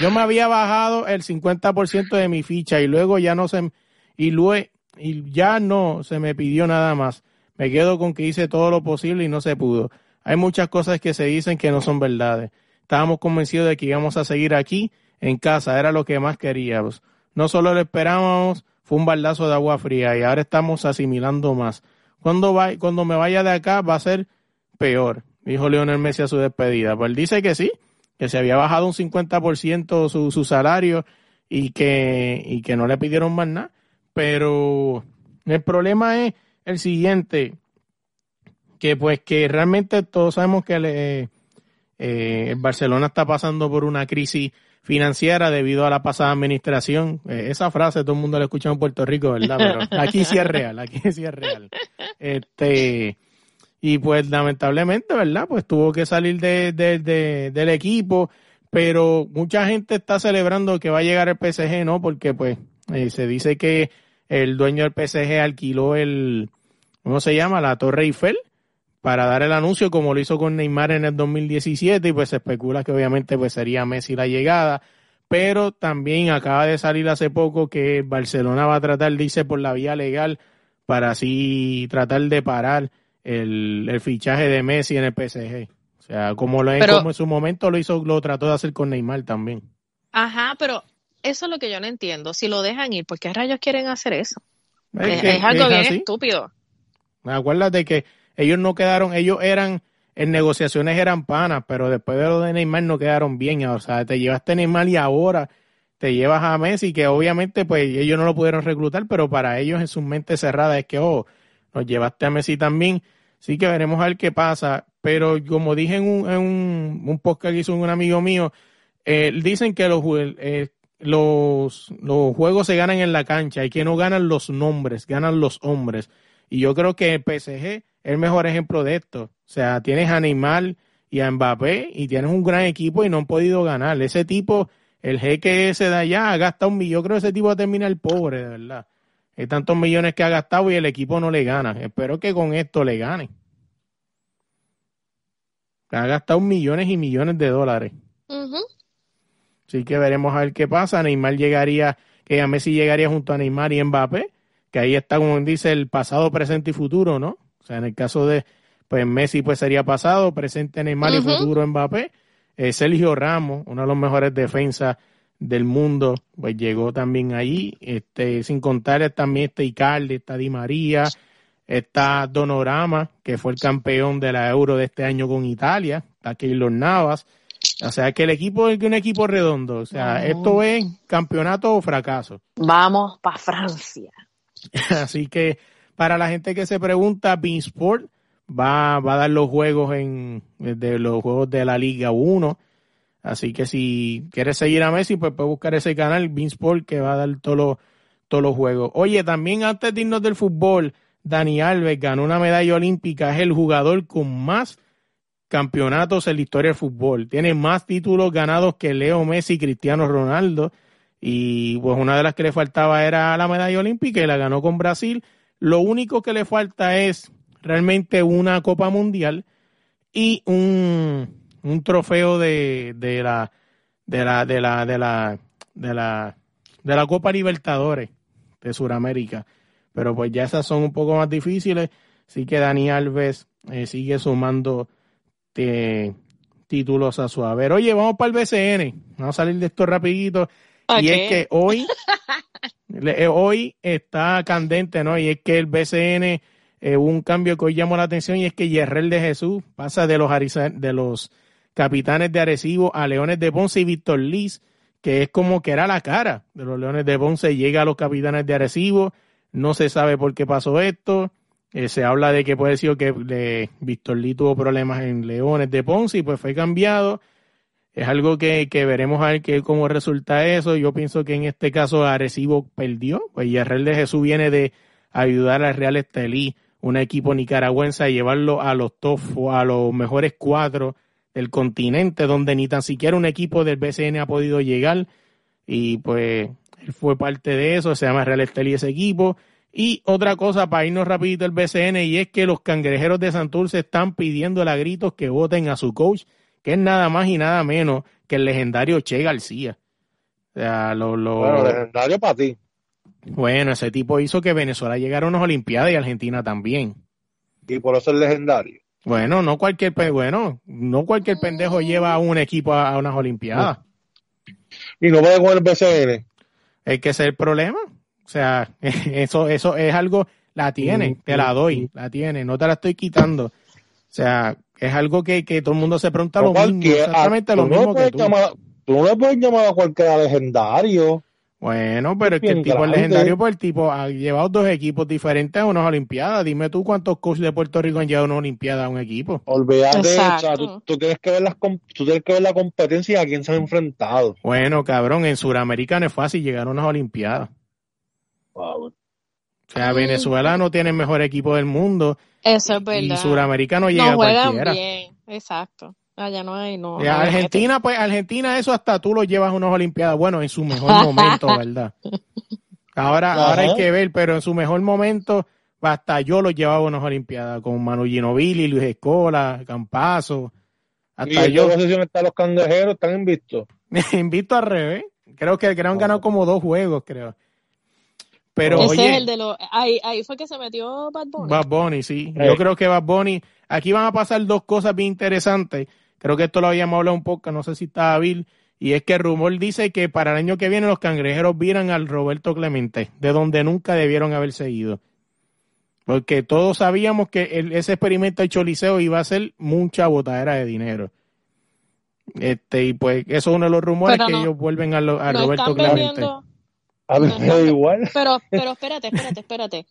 [SPEAKER 1] yo me había bajado el 50% de mi ficha y luego ya no se, y luego, y ya no se me pidió nada más. Me quedo con que hice todo lo posible y no se pudo. Hay muchas cosas que se dicen que no son verdades. Estábamos convencidos de que íbamos a seguir aquí en casa, era lo que más queríamos. No solo lo esperábamos, fue un baldazo de agua fría y ahora estamos asimilando más. Cuando, va, cuando me vaya de acá va a ser peor, dijo Leonel Messi a su despedida. Pues él dice que sí, que se había bajado un 50% su, su salario y que, y que no le pidieron más nada. Pero el problema es el siguiente, que pues que realmente todos sabemos que le, eh, Barcelona está pasando por una crisis financiera debido a la pasada administración. Eh, esa frase todo el mundo la escucha en Puerto Rico, ¿verdad? Pero aquí sí es real, aquí sí es real. Este, y pues lamentablemente, ¿verdad? Pues tuvo que salir de, del equipo, pero mucha gente está celebrando que va a llegar el PSG, ¿no? Porque pues eh, se dice que el dueño del PSG alquiló el, ¿cómo se llama? La Torre Eiffel para dar el anuncio como lo hizo con Neymar en el 2017 y pues se especula que obviamente pues sería Messi la llegada, pero también acaba de salir hace poco que Barcelona va a tratar, dice, por la vía legal para así tratar de parar el, fichaje de Messi en el PSG. O sea, como lo como en su momento lo hizo, lo trató de hacer con Neymar también.
[SPEAKER 3] Ajá, pero eso es lo que yo no entiendo. Si lo dejan ir, ¿por qué rayos quieren hacer eso? Es, algo bien estúpido.
[SPEAKER 1] Acuérdate que ellos no quedaron, ellos eran, en negociaciones eran panas, pero después de lo de Neymar no quedaron bien. O sea, te llevaste a Neymar y ahora te llevas a Messi, que obviamente pues ellos no lo pudieron reclutar, pero para ellos en su mente cerrada es que, oh, nos llevaste a Messi también. Sí que veremos a ver qué pasa. Pero como dije en un, en un, un podcast que hizo un amigo mío, eh, dicen que los, eh, los, los juegos se ganan en la cancha y que no ganan los nombres, ganan los hombres. Y yo creo que el PSG el mejor ejemplo de esto. O sea, tienes a Neymar y a Mbappé y tienes un gran equipo y no han podido ganar. Ese tipo, el jeque ese de allá, ha gastado un millón. Yo creo que ese tipo va a terminar pobre, de verdad. Hay tantos millones que ha gastado y el equipo no le gana. Espero que con esto le gane. Ha gastado millones y millones de dólares. Así que veremos a ver qué pasa. Neymar llegaría, que a Messi llegaría junto a Neymar y Mbappé que ahí está, como dice, el pasado, presente y futuro, ¿no? O sea, en el caso de pues Messi pues sería pasado, presente Neymar y futuro Mbappé. Eh, Sergio Ramos, uno de los mejores defensas del mundo, pues llegó también ahí, este, sin contar también está Icardi, está Di María, está Donorama, que fue el campeón de la Euro de este año con Italia, está Keylor Navas, o sea que el equipo es un equipo redondo, o sea, esto es campeonato o fracaso.
[SPEAKER 3] Vamos para Francia.
[SPEAKER 1] Así que para la gente que se pregunta, Beansport va, va a dar los juegos en de los juegos de la Liga 1 Así que si quieres seguir a Messi, pues puedes buscar ese canal, Sport, que va a dar todos los, todos los juegos. Oye, también antes de irnos del fútbol, Dani Alves ganó una medalla olímpica, es el jugador con más campeonatos en la historia del fútbol. Tiene más títulos ganados que Leo Messi y Cristiano Ronaldo. Y pues una de las que le faltaba era la medalla olímpica y la ganó con Brasil. Lo único que le falta es realmente una Copa Mundial y un, un trofeo de, de la de la de la de la de la de la Copa Libertadores de Sudamérica. Pero pues ya esas son un poco más difíciles. Así que Dani Alves eh, sigue sumando eh, títulos a su haber. Oye, vamos para el BCN. Vamos a salir de esto rapidito. Y es que hoy, eh, hoy está candente, ¿no? Y es que el BCN, hubo un cambio que hoy llamó la atención y es que Yerrel de Jesús pasa de los, de los Capitanes de Arecibo a Leones de Ponce y Víctor Liz, que es como que era la cara de los Leones de Ponce, llega a los Capitanes de Arecibo, no se sabe por qué pasó esto, eh, se habla de que puede ser que Víctor Liz tuvo problemas en Leones de Ponce y pues fue cambiado. Es algo que, veremos a ver que, cómo resulta eso. Yo pienso que en este caso Arecibo perdió, pues y el Real de Jesús viene de ayudar al Real Estelí, un equipo nicaragüense, a llevarlo a los top, a los mejores cuatro el continente, donde ni tan siquiera un equipo del BCN ha podido llegar. Y pues él fue parte de eso, se llama Real Estelí ese equipo. Y otra cosa para irnos rapidito el BCN, y es que los cangrejeros de Santurce están pidiendo a gritos que voten a su coach, que es nada más y nada menos que el legendario Che García. O sea, lo, lo...
[SPEAKER 4] Bueno, legendario para ti.
[SPEAKER 1] Bueno, ese tipo hizo que Venezuela llegara a unas Olimpiadas y Argentina también.
[SPEAKER 4] Y por eso es legendario.
[SPEAKER 1] Bueno, no cualquier bueno, no cualquier pendejo lleva a un equipo a, unas olimpiadas.
[SPEAKER 4] Y no puede con el BCN.
[SPEAKER 1] Es que ese es el problema. O sea, eso, eso es algo, la tiene, te la doy, la tiene, no te la estoy quitando. O sea, es algo que, que todo el mundo se pregunta lo mismo, exactamente lo mismo que tú.
[SPEAKER 4] tú no le puedes llamar a cualquiera legendario.
[SPEAKER 1] Bueno, pero es que el tipo es legendario, pues el tipo ha llevado dos equipos diferentes a unas Olimpiadas. Dime tú cuántos coaches de Puerto Rico han llevado a una Olimpiada a un equipo.
[SPEAKER 4] Olvídate, o sea, tú, tienes que ver las, tú tienes que ver la competencia y a quién se han enfrentado.
[SPEAKER 1] Bueno, cabrón, en Sudamérica no es fácil llegar a unas Olimpiadas. O sea, Venezuela no tiene el mejor equipo del mundo.
[SPEAKER 3] Eso es verdad.
[SPEAKER 1] Y Sudamérica no llega a cualquiera.
[SPEAKER 3] Bien, exacto. Allá no hay, no.
[SPEAKER 1] Argentina, pues, Argentina, eso hasta tú lo llevas a unas Olimpiadas. Bueno, en su mejor momento, ¿verdad? Ahora, ahora hay que ver, pero en su mejor momento, hasta yo lo llevaba a unas Olimpiadas, con Manu Ginobili, Luis Escola, Campazo.
[SPEAKER 4] Hasta ¿Y yo. ¿En qué posición están los cangrejeros? ¿Están invictos?
[SPEAKER 1] invictos al revés. Creo que, creo han ganado como dos juegos, creo. Pero,
[SPEAKER 3] Ese
[SPEAKER 1] oye,
[SPEAKER 3] es el de los. Ahí, ahí fue que se metió Bad Bunny.
[SPEAKER 1] Bad Bunny, sí. Yo eh. creo que Bad Bunny. Aquí van a pasar dos cosas bien interesantes creo que esto lo habíamos hablado un poco, no sé si estaba Bill, y es que el rumor dice que para el año que viene los cangrejeros vieran al Roberto Clemente, de donde nunca debieron haberse ido. Porque todos sabíamos que ese experimento de Choliseo iba a ser mucha botadera de dinero. Este, y pues eso es uno de los rumores que ellos vuelven a, Roberto Clemente.
[SPEAKER 4] A igual.
[SPEAKER 3] Pero, pero espérate, espérate, espérate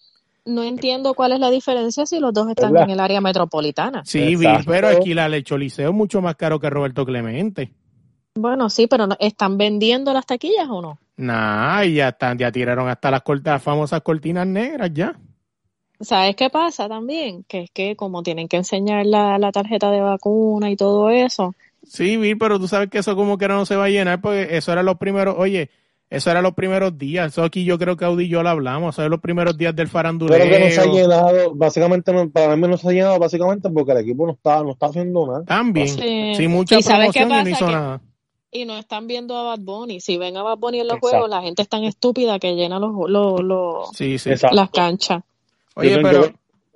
[SPEAKER 3] no entiendo cuál es la diferencia si los dos están en el área metropolitana.
[SPEAKER 1] Sí, pero alquilar el Choliseo es mucho más caro que Roberto Clemente.
[SPEAKER 3] Bueno, sí, pero ¿están vendiendo las taquillas o no?
[SPEAKER 1] Nah, ya están, ya tiraron hasta las, las famosas cortinas negras ya.
[SPEAKER 3] ¿Sabes qué pasa también? Que es que como tienen que enseñar la, la tarjeta de vacuna y todo eso.
[SPEAKER 1] Sí, pero tú sabes que eso como que no se va a llenar porque eso era lo primero. Oye, eso era los primeros días. Eso aquí yo creo que Audi y yo lo hablamos. Eso era los primeros días del faranduleo.
[SPEAKER 4] Pero que no se ha llenado, básicamente, para mí no se ha llenado básicamente porque el equipo no está, no está haciendo nada.
[SPEAKER 1] También. Sí, mucha promoción y no hizo nada.
[SPEAKER 3] y no están viendo a Bad Bunny. Si ven a Bad Bunny en los juegos, la gente es tan estúpida que llena los, los, los las canchas.
[SPEAKER 4] Oye, pero... Yo,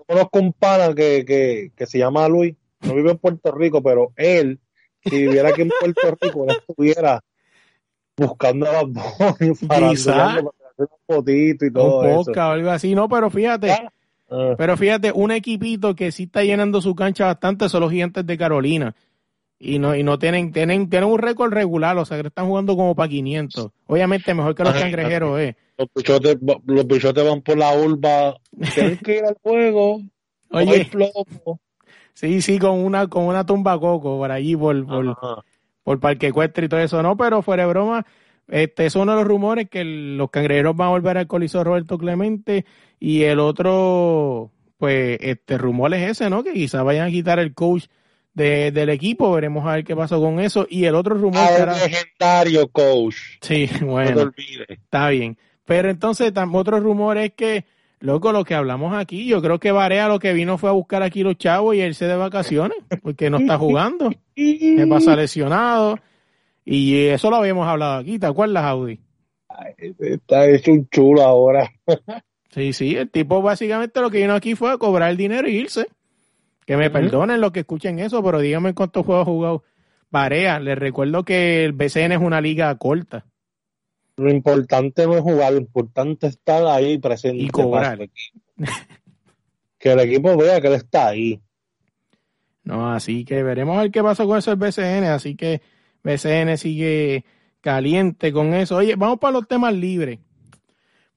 [SPEAKER 4] conozco un pana que, que, que se llama Luis, no vive en Puerto Rico, pero él, si viviera aquí en Puerto Rico, él estuviera buscando a Bad Bunny para hacer un fotito y todo un eso. o
[SPEAKER 1] algo así, no, pero fíjate... Ah. Ah. Pero fíjate, un equipito que sí está llenando su cancha bastante son los gigantes de Carolina y no y no tienen tienen tienen un récord regular, o sea que están jugando como para 500. Obviamente mejor que los cangrejeros, eh.
[SPEAKER 4] Los bichotes, los bichotes van por la urba, tienen que ir al juego. Oye,
[SPEAKER 1] sí, sí, con una con una tumba coco por allí por por, por Parque Ecuestre y todo eso, no, pero fuera de broma, este es uno de los rumores que los cangrejeros van a volver al coliseo Roberto Clemente y el otro pues este rumor es ese, ¿no? Que quizás vayan a quitar el coach del equipo. Veremos a ver qué pasó con eso. Y el otro rumor.
[SPEAKER 4] Ah, legendario coach.
[SPEAKER 1] Sí, bueno. Está bien. Pero entonces, otro rumor es que, loco, lo que hablamos aquí, yo creo que Varea lo que vino fue a buscar aquí los chavos y irse de vacaciones, porque no está jugando. Se pasa lesionado. Y eso lo habíamos hablado aquí, ¿te acuerdas, Audi?
[SPEAKER 4] está hecho un chulo ahora.
[SPEAKER 1] sí, sí, el tipo básicamente lo que vino aquí fue a cobrar el dinero y irse. Que me perdonen los que escuchen eso, pero díganme cuántos juegos ha jugado Barea. Les recuerdo que el BCN es una liga corta.
[SPEAKER 4] Lo importante no es jugar, lo importante es estar ahí presente.
[SPEAKER 1] Y cobrar.
[SPEAKER 4] Que el equipo vea que él está ahí.
[SPEAKER 1] No, así que veremos a ver qué pasa con eso el BCN. Así que BCN sigue caliente con eso. Oye, vamos para los temas libres.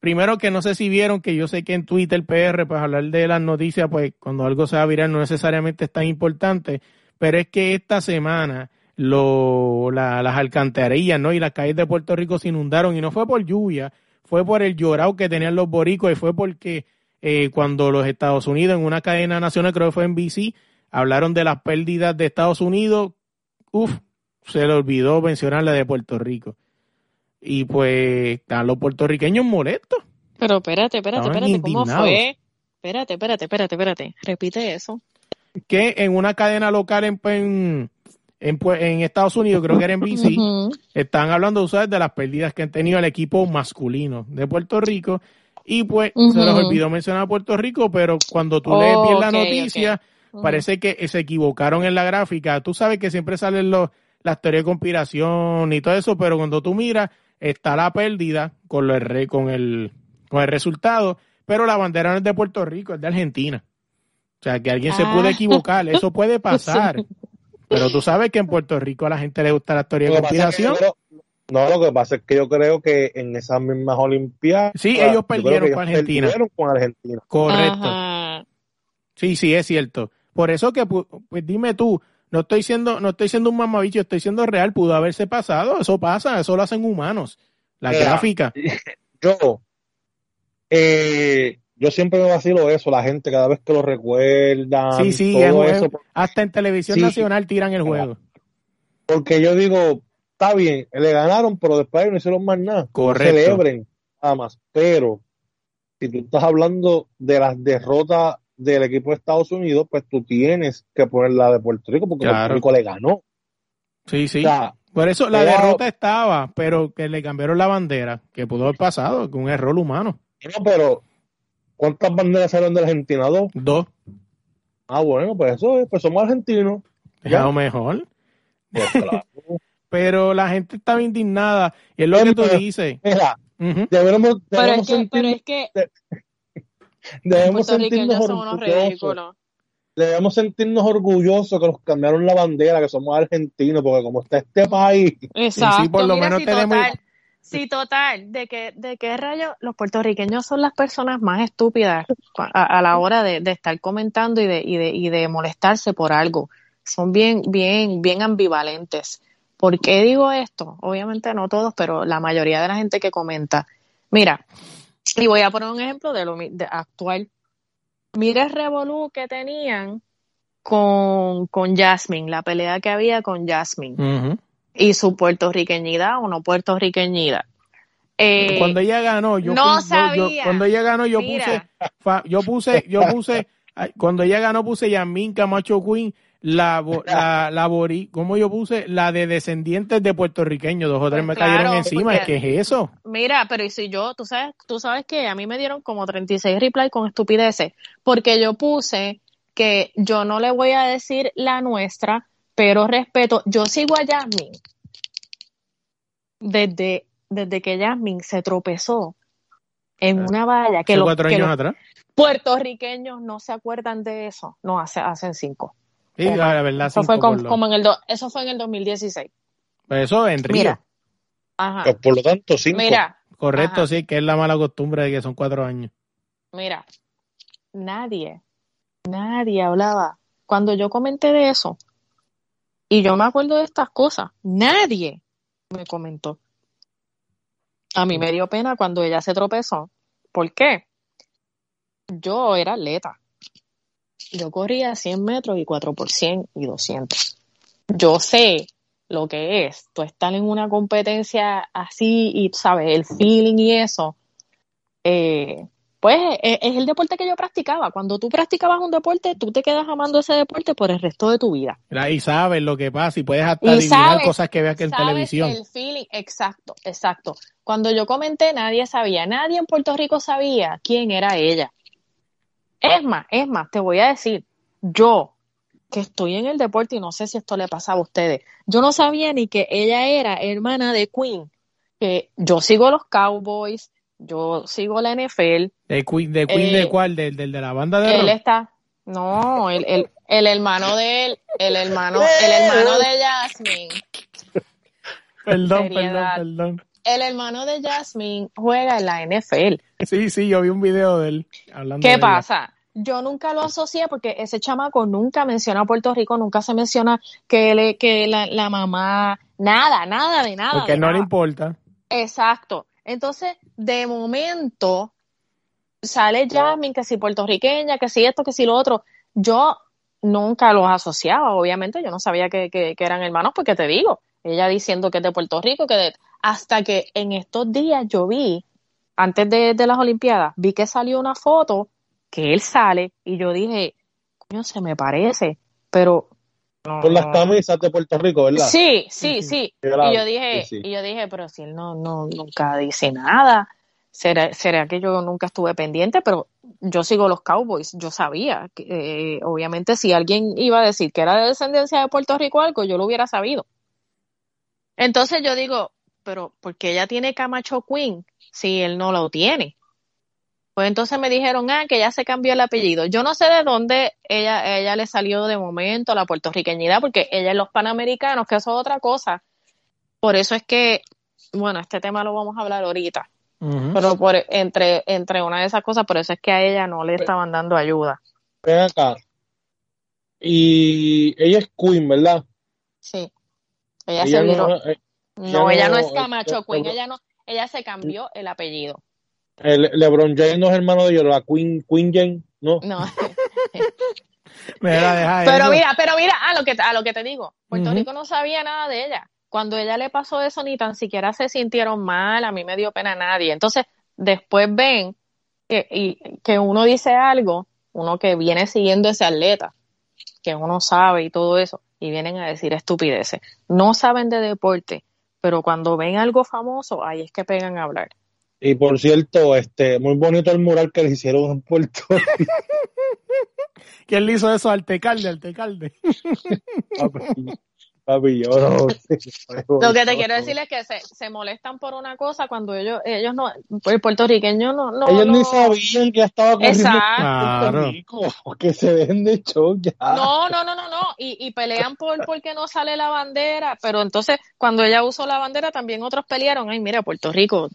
[SPEAKER 1] Primero que no sé si vieron que yo sé que en Twitter PR, pues hablar de las noticias, pues cuando algo se va a virar no necesariamente es tan importante, pero es que esta semana lo, las alcantarillas ¿no? y las calles de Puerto Rico se inundaron y no fue por lluvia, fue por el llorado que tenían los boricos y fue porque eh, cuando los Estados Unidos en una cadena nacional, creo que fue en BC, hablaron de las pérdidas de Estados Unidos, uff, se le olvidó mencionar la de Puerto Rico. Y pues están los puertorriqueños molestos.
[SPEAKER 3] Pero espérate, espérate, espérate, ¿cómo fue? Espérate, espérate, espérate, espérate. Repite eso.
[SPEAKER 1] Que en una cadena local en, en, en, Estados Unidos, creo que era en BC, están hablando ustedes de las pérdidas que han tenido el equipo masculino de Puerto Rico. Y pues se les olvidó mencionar a Puerto Rico, pero cuando tú lees bien la noticia, parece que se equivocaron en la gráfica. Tú sabes que siempre salen los, las teorías de conspiración y todo eso, pero cuando tú miras, está la pérdida con, el, con, el, con el resultado, pero la bandera no es de Puerto Rico, es de Argentina. O sea, que alguien se puede ah. equivocar, eso puede pasar. Pero tú sabes que en Puerto Rico a la gente le gusta la teoría de conspiración.
[SPEAKER 4] no, lo que pasa es que yo creo que en esas mismas Olimpiadas.
[SPEAKER 1] Sí, ellos perdieron con Argentina.
[SPEAKER 4] Perdieron con Argentina.
[SPEAKER 1] Correcto. Sí, sí, es cierto. Por eso que, pues, pues dime tú, no estoy siendo, no estoy siendo un mamabicho, estoy siendo real, pudo haberse pasado, eso pasa, eso lo hacen humanos. La gráfica.
[SPEAKER 4] Yo, eh, yo siempre me vacilo eso, la gente cada vez que lo recuerda.
[SPEAKER 1] Sí, sí, eso, hasta en televisión nacional tiran el juego.
[SPEAKER 4] Porque yo digo, está bien, le ganaron, pero después no hicieron más nada.
[SPEAKER 1] Correcto.
[SPEAKER 4] celebren, nada más. Pero, si tú estás hablando de las derrotas del equipo de Estados Unidos, pues tú tienes que poner la de Puerto Rico porque Puerto Rico le ganó.
[SPEAKER 1] Sí, sí. Por eso la derrota estaba, pero que le cambiaron la bandera, que pudo haber pasado, con un error humano.
[SPEAKER 4] No, pero ¿cuántas banderas salieron de Argentina? ¿Dos?
[SPEAKER 1] Dos.
[SPEAKER 4] Ah, bueno, pues eso es, pues somos argentinos.
[SPEAKER 1] Ya lo mejor. Pues pero la gente estaba indignada, y es lo que tú dices.
[SPEAKER 4] Mira, debemos, pero, es que, pero es que Debemos sentirnos orgullosos. Debemos sentirnos orgullosos que nos cambiaron la bandera, que somos argentinos, porque como está este país.
[SPEAKER 3] Exacto. Sí, por lo menos tenemos. Total, sí, total. ¿De qué, de qué rayo los puertorriqueños son las personas más estúpidas a, la hora de, estar comentando y de, y, de, y de molestarse por algo? Son bien, bien, bien ambivalentes. ¿Por qué digo esto? Obviamente no todos, pero la mayoría de la gente que comenta. Mira, y voy a poner un ejemplo de lo actual. Mira el revolú que tenían con, con Jasmine, la pelea que había con Jasmine. Y su puertorriqueñidad o no puertorriqueñidad.
[SPEAKER 1] Eh, cuando ella ganó, yo,
[SPEAKER 3] no sabía.
[SPEAKER 1] cuando ella ganó, yo puse, yo puse, yo puse, cuando ella ganó puse Yamin Camacho Queen la, la, la ¿cómo yo puse? La de descendientes de puertorriqueños, dos o tres pues me cayeron encima, ¿qué es eso?
[SPEAKER 3] Mira, pero y si yo, tú sabes, tú sabes que a mí me dieron como 36 replies con estupideces, porque yo puse que yo no le voy a decir la nuestra, pero respeto, yo sigo a Yasmin desde, desde que Yasmin se tropezó en ah, una valla que, los,
[SPEAKER 1] cuatro años atrás?
[SPEAKER 3] puertorriqueños no se acuerdan de eso, no, hace, hacen cinco.
[SPEAKER 1] Sí, la verdad,
[SPEAKER 3] eso fue como, en el eso fue en el 2016.
[SPEAKER 1] Pues eso en Río.
[SPEAKER 3] Mira. Ajá.
[SPEAKER 4] Pues por lo tanto, cinco.
[SPEAKER 3] Mira.
[SPEAKER 1] Correcto, sí, que es la mala costumbre de que son cuatro años.
[SPEAKER 3] Mira, nadie, nadie hablaba. Cuando yo comenté de eso, y yo me acuerdo de estas cosas, nadie me comentó. A mí me dio pena cuando ella se tropezó. ¿Por qué? Yo era atleta. Yo corría 100 metros y 4 por 100 y 200. Yo sé lo que es tú estar en una competencia así y, ¿sabes? El feeling y eso. Eh, pues es, el deporte que yo practicaba. Cuando tú practicabas un deporte, tú te quedas amando ese deporte por el resto de tu vida.
[SPEAKER 1] Y sabes lo que pasa y puedes hasta adivinar cosas que veas que en televisión.
[SPEAKER 3] El feeling, exacto, exacto. Cuando yo comenté, nadie sabía, nadie en Puerto Rico sabía quién era ella. Es más, es más, te voy a decir, yo que estoy en el deporte y no sé si esto le pasaba a ustedes, yo no sabía ni que ella era hermana de Queen, que yo sigo los Cowboys, yo sigo la NFL.
[SPEAKER 1] ¿De Queen de, Queen, de eh, cuál? ¿Del, de la banda de
[SPEAKER 3] Él está, no, el, el, el hermano de él, el hermano, el hermano de Jasmine.
[SPEAKER 1] Perdón, perdón, perdón
[SPEAKER 3] el hermano de Jasmine juega en la NFL.
[SPEAKER 1] Sí, sí, yo vi un video de él hablando.
[SPEAKER 3] ¿Qué pasa? Yo nunca lo asocié porque ese chamaco nunca menciona a Puerto Rico, nunca se menciona que, que la, mamá, nada, nada de nada.
[SPEAKER 1] Porque no le importa.
[SPEAKER 3] Exacto. Entonces, de momento, sale Jasmine, que si puertorriqueña, que si esto, que si lo otro. Yo nunca los asociaba, obviamente, yo no sabía que, que, que eran hermanos, porque te digo, ella diciendo que es de Puerto Rico, que de hasta que en estos días yo vi, antes de, las Olimpiadas, vi que salió una foto que él sale y yo dije, coño, se me parece, pero
[SPEAKER 4] con las camisas de Puerto Rico, ¿verdad?
[SPEAKER 3] Sí, sí, sí. Y yo dije, y yo dije, pero si él no, no, nunca dice nada, será, será que yo nunca estuve pendiente, pero yo sigo los Cowboys, yo sabía que, eh, obviamente si alguien iba a decir que era de descendencia de Puerto Rico algo, yo lo hubiera sabido. Entonces yo digo, pero porque ella tiene Camacho Queen si él no lo tiene? Pues entonces me dijeron, ah, que ya se cambió el apellido. Yo no sé de dónde ella, ella le salió de momento la puertorriqueñidad, porque ella es los panamericanos, que eso es otra cosa. Por eso es que, bueno, este tema lo vamos a hablar ahorita. Pero por entre, entre una de esas cosas, por eso es que a ella no le estaban dando ayuda.
[SPEAKER 4] Ven acá. Y ella es Queen, ¿verdad?
[SPEAKER 3] Sí. Ella, se viró. Eh, no, ella no es Camacho Queen, ella no, ella se cambió el apellido.
[SPEAKER 4] El LeBron James no es hermano de ellos, la Queen, Queen Jane, ¿no?
[SPEAKER 3] No.
[SPEAKER 1] pero
[SPEAKER 3] mira, pero mira, a lo que, a lo que te digo, Puerto Rico no sabía nada de ella. Cuando ella le pasó eso, ni tan siquiera se sintieron mal, a mí me dio pena a nadie. Entonces, después ven que, y, que uno dice algo, uno que viene siguiendo ese atleta, que uno sabe y todo eso, y vienen a decir estupideces. No saben de deporte, pero cuando ven algo famoso, ahí es que pegan a hablar.
[SPEAKER 4] Y por cierto, este, muy bonito el mural que le hicieron en Puerto Rico.
[SPEAKER 1] ¿Quién le hizo eso? Altecalde, Altecalde.
[SPEAKER 4] Papi, yo
[SPEAKER 3] no. Lo que te quiero decir es que se, se, molestan por una cosa cuando ellos, ellos no, el puertorriqueño no, no.
[SPEAKER 4] Ellos ni sabían que estaba corriendo Exacto. Rico, que se ven de show ya.
[SPEAKER 3] No, no, no, no, no. Y, y pelean por porque no sale la bandera. Pero entonces, cuando ella usó la bandera, también otros pelearon. Ay, mira, Puerto Rico,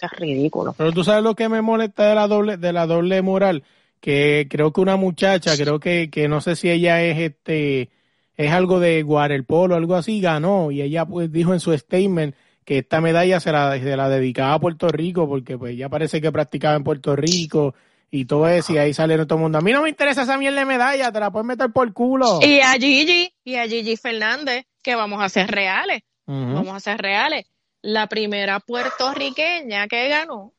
[SPEAKER 3] es ridículo.
[SPEAKER 1] Pero tú sabes lo que me molesta de la doble, de la doble moral, que creo que una muchacha, creo que, que no sé si ella es este es algo de Polo, algo así, ganó y ella pues dijo en su statement que esta medalla se la, se la dedicaba a Puerto Rico porque pues ya parece que practicaba en Puerto Rico y todo eso y ahí sale todo el mundo. A mí no me interesa esa mierda de medalla, te la puedes meter por culo.
[SPEAKER 3] Y a Gigi, y a Gigi Fernández, que vamos a ser reales, vamos a ser reales. La primera puertorriqueña que ganó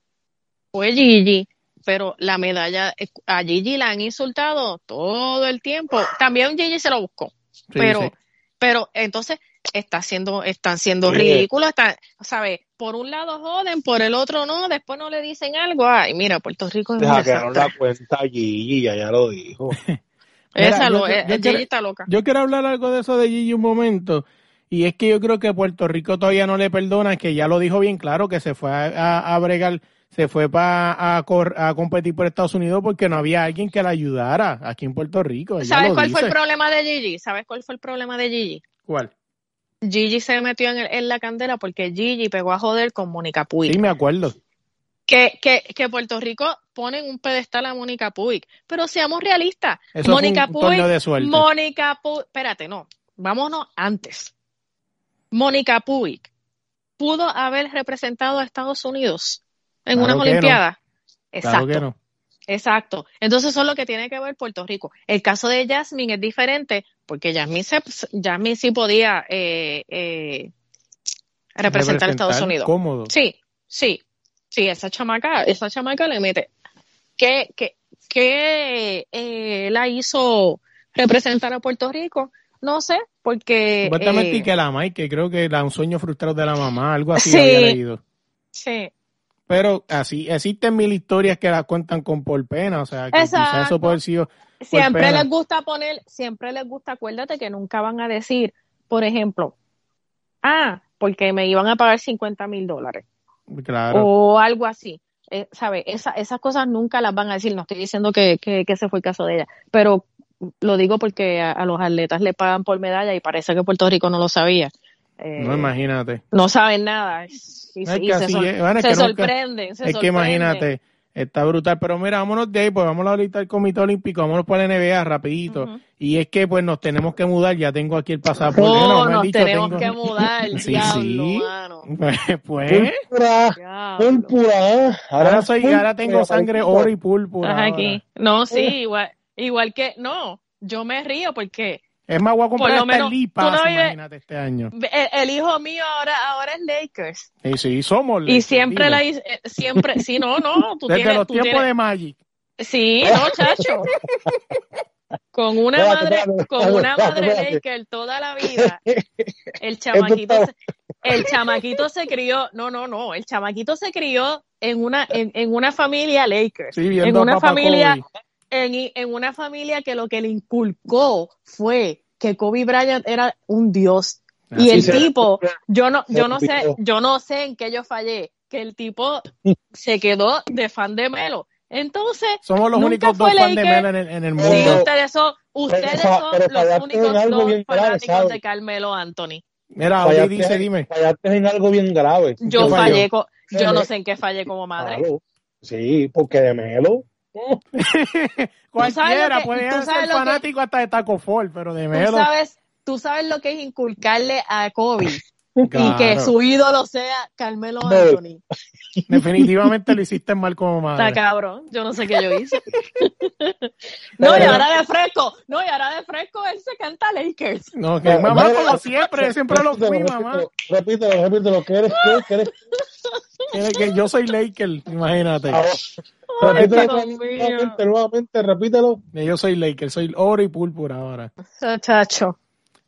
[SPEAKER 3] fue Gigi pero la medalla, eh, a Gigi la han insultado todo el tiempo. También Gigi se lo buscó. pero, pero entonces está haciendo, están siendo ridículos, están, ¿sabes? Por un lado joden, por el otro no, después no le dicen algo. Ay, mira, Puerto Rico es
[SPEAKER 4] Deja que no la cuenta Gigi, ya, ya lo dijo.
[SPEAKER 3] Esa lo, yo, Gigi está loca.
[SPEAKER 1] Yo quiero hablar algo de eso de Gigi un momento. Y es que yo creo que Puerto Rico todavía no le perdona, que ya lo dijo bien claro, que se fue a, a, bregar, se fue para a, a, competir por Estados Unidos porque no había alguien que la ayudara aquí en Puerto Rico.
[SPEAKER 3] ¿Sabes cuál fue el problema de Gigi? ¿Sabes cuál fue el problema de Gigi?
[SPEAKER 1] ¿Cuál?
[SPEAKER 3] Gigi se metió en, en la candela porque Gigi pegó a joder con Mónica Puig.
[SPEAKER 1] Sí, me acuerdo.
[SPEAKER 3] Que, que, que, Puerto Rico ponen un pedestal a Mónica Puig. Pero seamos realistas. Mónica Puig. Mónica Puig. Espérate, no. Vámonos antes. Mónica Puig pudo haber representado a Estados Unidos en unas Olimpiadas. Exacto. Exacto. Entonces eso es lo que tiene que ver Puerto Rico. El caso de Jasmine es diferente porque Jasmine, Jasmine sí podía eh, eh, representar, a Estados Unidos.
[SPEAKER 1] Cómodo.
[SPEAKER 3] Sí, sí, sí, esa chamaca, esa chamaca le mete. ¿Qué, qué, qué eh, la hizo representar a Puerto Rico? No sé, porque...
[SPEAKER 1] Supuestamente eh, que la mamá, que creo que era un sueño frustrado de la mamá, algo así había leído.
[SPEAKER 3] Sí.
[SPEAKER 1] Pero así existen mil historias que las cuentan con por pena, o sea, que quizás eso puede ser
[SPEAKER 3] Siempre les gusta poner, siempre les gusta, acuérdate que nunca van a decir, por ejemplo, ah, porque me iban a pagar 50 mil dólares.
[SPEAKER 1] Claro.
[SPEAKER 3] O algo así. Eh, ¿Sabe? Esa, esas cosas nunca las van a decir. No estoy diciendo que, que, que ese fue el caso de ella. Pero lo digo porque a, los atletas le pagan por medalla y parece que Puerto Rico no lo sabía.
[SPEAKER 1] Eh, no imagínate.
[SPEAKER 3] No saben nada. Y, se, sorprenden. es
[SPEAKER 1] que imagínate, está brutal. Pero mira, vámonos de ahí, pues vamos ahorita al Comité Olímpico, vámonos para la NBA rapidito. Y es que pues nos tenemos que mudar, ya tengo aquí el pasaporte.
[SPEAKER 3] No, nos tenemos que mudar. sí, sí.
[SPEAKER 1] Pues, pues. Púrpura, Ahora, soy, ahora tengo sangre oro y púrpura.
[SPEAKER 3] aquí. No, sí, igual. Igual que, no, yo me río porque...
[SPEAKER 1] Es más, voy a comprar este no imagínate, este año.
[SPEAKER 3] El, hijo mío ahora, ahora es Lakers.
[SPEAKER 1] Sí, sí, somos
[SPEAKER 3] Lakers. Y siempre la eh, siempre, sí, no, no.
[SPEAKER 1] Tú Desde los tiempos de Magic.
[SPEAKER 3] Sí, no, chacho. con una madre, con una madre Lakers toda la vida, el chamaquito, se, el chamaquito se crió, no, no, no, el chamaquito se crió en una, en, en una familia Lakers,
[SPEAKER 1] sí,
[SPEAKER 3] en una familia, en, en una familia que lo que le inculcó fue que Kobe Bryant era un dios. y el tipo, yo no, yo no sé, yo no sé en qué yo fallé, que el tipo se quedó de fan de Melo. Entonces,
[SPEAKER 1] somos los únicos dos fans de Melo en el, mundo.
[SPEAKER 3] Sí, ustedes son, ustedes son los únicos dos fanáticos de Carmelo Anthony.
[SPEAKER 1] Mira, hoy dice, dime.
[SPEAKER 4] Fallaste en algo bien grave.
[SPEAKER 3] Yo fallé, yo no sé en qué fallé como madre.
[SPEAKER 4] Sí, porque de Melo
[SPEAKER 1] Cualquiera puede ser fanático hasta de Taco Fall, pero de Melo.
[SPEAKER 3] ¿tú sabes, tú sabes lo que es inculcarle a Kobe y que su ídolo sea Carmelo Anthony.
[SPEAKER 1] Definitivamente lo hiciste mal como madre.
[SPEAKER 3] Está cabrón, yo no sé qué yo hice. no, y ahora de fresco, no, y ahora de fresco él se canta Lakers.
[SPEAKER 1] No, que mamá como siempre, siempre lo fui, mamá.
[SPEAKER 4] Repítelo, repítelo, ¿qué eres tú? ¿Qué
[SPEAKER 1] eres? que yo soy Lakers, imagínate.
[SPEAKER 4] repítelo nuevamente, repítelo.
[SPEAKER 1] Yo soy Lakers, soy oro y púrpura ahora.
[SPEAKER 3] Chacho.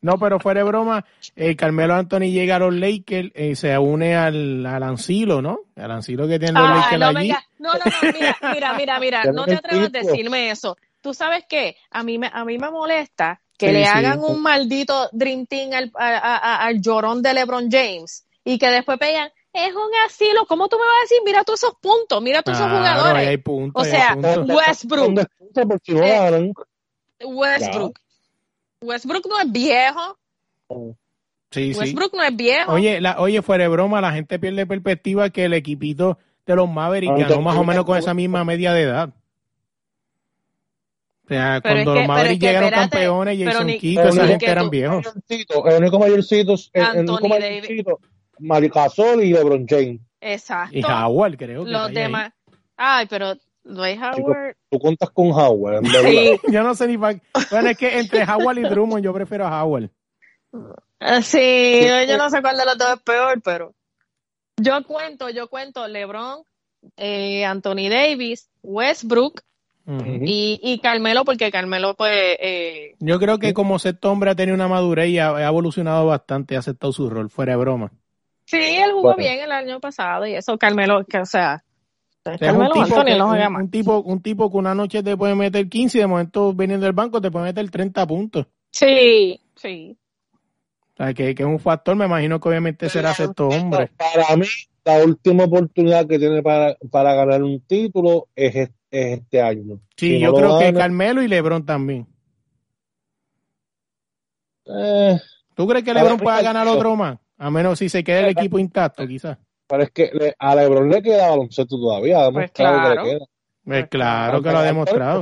[SPEAKER 1] No, pero fuera de broma, eh, Carmelo Anthony llega a los Lakers y eh, se une al, al Ancilo, ¿no? Al Ancilo que tienen los ah, Lakers
[SPEAKER 3] no,
[SPEAKER 1] allí.
[SPEAKER 3] no, no, no, mira, mira, mira, mira, no te atrevas a decirme eso. ¿Tú sabes qué? A mí me, a mí me molesta que le hagan un maldito Dream Team al, al llorón de LeBron James y que después pegan, es un asilo. ¿Cómo tú me vas a decir? Mira todos esos puntos, mira todos esos jugadores.
[SPEAKER 1] Hay puntos,
[SPEAKER 3] o sea, Westbrook. Westbrook. Westbrook no es viejo.
[SPEAKER 1] Sí,
[SPEAKER 3] Westbrook no es viejo.
[SPEAKER 1] Oye, la, oye, fuera de broma, la gente pierde perspectiva que el equipito de los Mavericks ganó más o menos con esa misma media de edad. O sea, cuando los Mavericks llegaron campeones, Jason Kidd, esa gente eran viejos.
[SPEAKER 4] El único mayorcito, el único mayorcito, Maricasol y LeBron James.
[SPEAKER 3] Exacto.
[SPEAKER 1] Y Howard, creo que
[SPEAKER 3] Los demás. Ay, pero Dwight Howard.
[SPEAKER 4] tú cuentas con Howard,
[SPEAKER 1] Sí. yo no sé ni para. Bueno, es que entre Howard y Drummond yo prefiero a Howard.
[SPEAKER 3] Ah, sí, yo no sé cuál de los dos es peor, pero. Yo cuento, yo cuento LeBron eh, Anthony Davis, Westbrook y, y, Carmelo, porque Carmelo, pues. Eh,
[SPEAKER 1] Yo creo que como sexto hombre ha tenido una madurez y ha, evolucionado bastante, ha aceptado su rol, fuera de broma.
[SPEAKER 3] Sí, él jugó bien el año pasado y eso, Carmelo, que o sea. Carmelo
[SPEAKER 1] un, tipo un, tipo, un tipo que una noche te puede meter 15 y de momento viniendo del banco te puede meter 30 puntos.
[SPEAKER 3] Sí, sí.
[SPEAKER 1] O sea, que, que es un factor, me imagino que obviamente será sexto hombre.
[SPEAKER 4] Para mí, la última oportunidad que tiene para, para ganar un título es, este año.
[SPEAKER 1] Sí, yo creo que Carmelo y Lebron también.
[SPEAKER 4] Eh,
[SPEAKER 1] ¿Tú crees que Lebron pueda ganar otro más? A menos si se queda el equipo intacto, quizás.
[SPEAKER 4] Pero es que a Lebron le queda baloncesto todavía.
[SPEAKER 3] Pues claro. Que
[SPEAKER 1] pues claro que lo ha demostrado.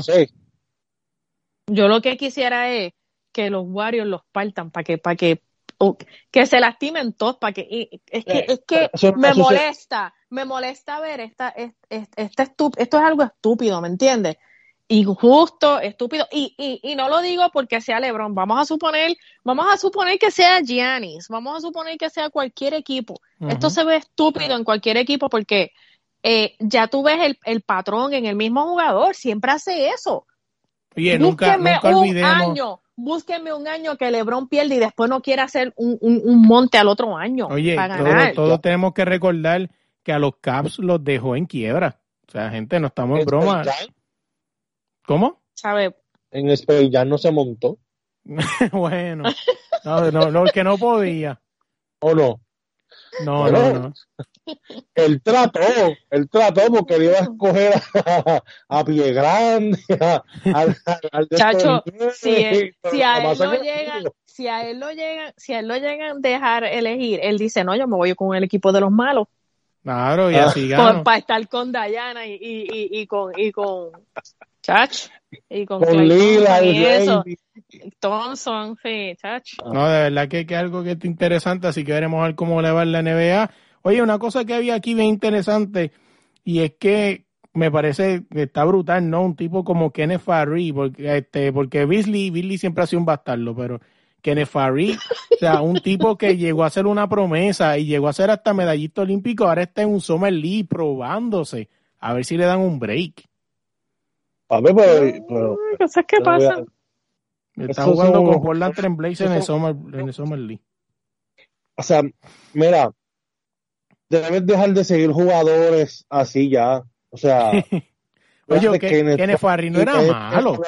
[SPEAKER 3] Yo lo que quisiera es que los Warriors los partan para que, para que que se lastimen todos para que es que, es que me molesta, me molesta ver esta, este, esto es algo estúpido, ¿me entiendes? Injusto, estúpido, y, y, y, no lo digo porque sea Lebron, vamos a suponer, vamos a suponer que sea Giannis, vamos a suponer que sea cualquier equipo. Esto se ve estúpido en cualquier equipo porque eh, ya tú ves el, el, patrón en el mismo jugador, siempre hace eso.
[SPEAKER 1] Oye, nunca, nunca olvidemos.
[SPEAKER 3] Un año, búsquenme un año que LeBron pierde y después no quiere hacer un, un, monte al otro año.
[SPEAKER 1] Oye, todos, tenemos que recordar que a los Caps los dejó en quiebra. O sea, gente, no estamos en broma. ¿Cómo?
[SPEAKER 3] ¿Sabe?
[SPEAKER 4] En Space ya no se montó.
[SPEAKER 1] bueno, no, no, no, que no podía.
[SPEAKER 4] ¿O no?
[SPEAKER 1] No, no, no.
[SPEAKER 4] Él trató, él trató porque le iba a escoger a, Pie Grande, al,
[SPEAKER 3] Chacho, si, si, a él lo llegan, si a él lo llegan, si a él lo llegan a dejar elegir, él dice, no, yo me voy con el equipo de los malos.
[SPEAKER 1] Claro, y así gano.
[SPEAKER 3] Para estar con Dayana y, y, y, con, y con Chach, y con,
[SPEAKER 4] con Lila
[SPEAKER 3] y eso. Thompson, sí, Chach.
[SPEAKER 1] No, de verdad que, es algo que es interesante, así que veremos a ver cómo le va en la NBA. Oye, una cosa que había aquí bien interesante, y es que me parece que está brutal, ¿no? Un tipo como Kenneth Farry, porque, este, porque Beasley, Beasley siempre ha sido un bastardo, pero Kenneth Farry, o sea, un tipo que llegó a ser una promesa y llegó a ser hasta medallista olímpico, ahora está en un Summer League probándose, a ver si le dan un break.
[SPEAKER 4] A ver, pero,
[SPEAKER 3] ¿qué pasa?
[SPEAKER 1] Está jugando con Portland Trail Blazers en el Summer, en el Summer League.
[SPEAKER 4] O sea, mira, debes dejar de seguir jugadores así ya. O sea,
[SPEAKER 1] oye, que Kenneth Farry no era malo.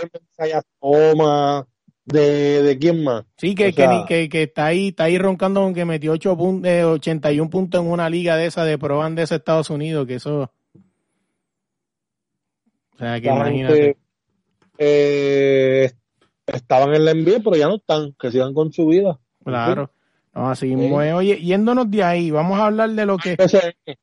[SPEAKER 4] Toma, de, de quién más.
[SPEAKER 1] Sí, que, que, que, está ahí, está ahí roncando con que metió 8 puntos, 81 puntos en una liga de esa de Pro de Estados Unidos, que eso. O sea, que imagínate.
[SPEAKER 4] eh, estaban en la NBA, pero ya no están, que sigan con su vida.
[SPEAKER 1] Claro. No, así Oye, yéndonos de ahí, vamos a hablar de lo que.
[SPEAKER 4] BCN.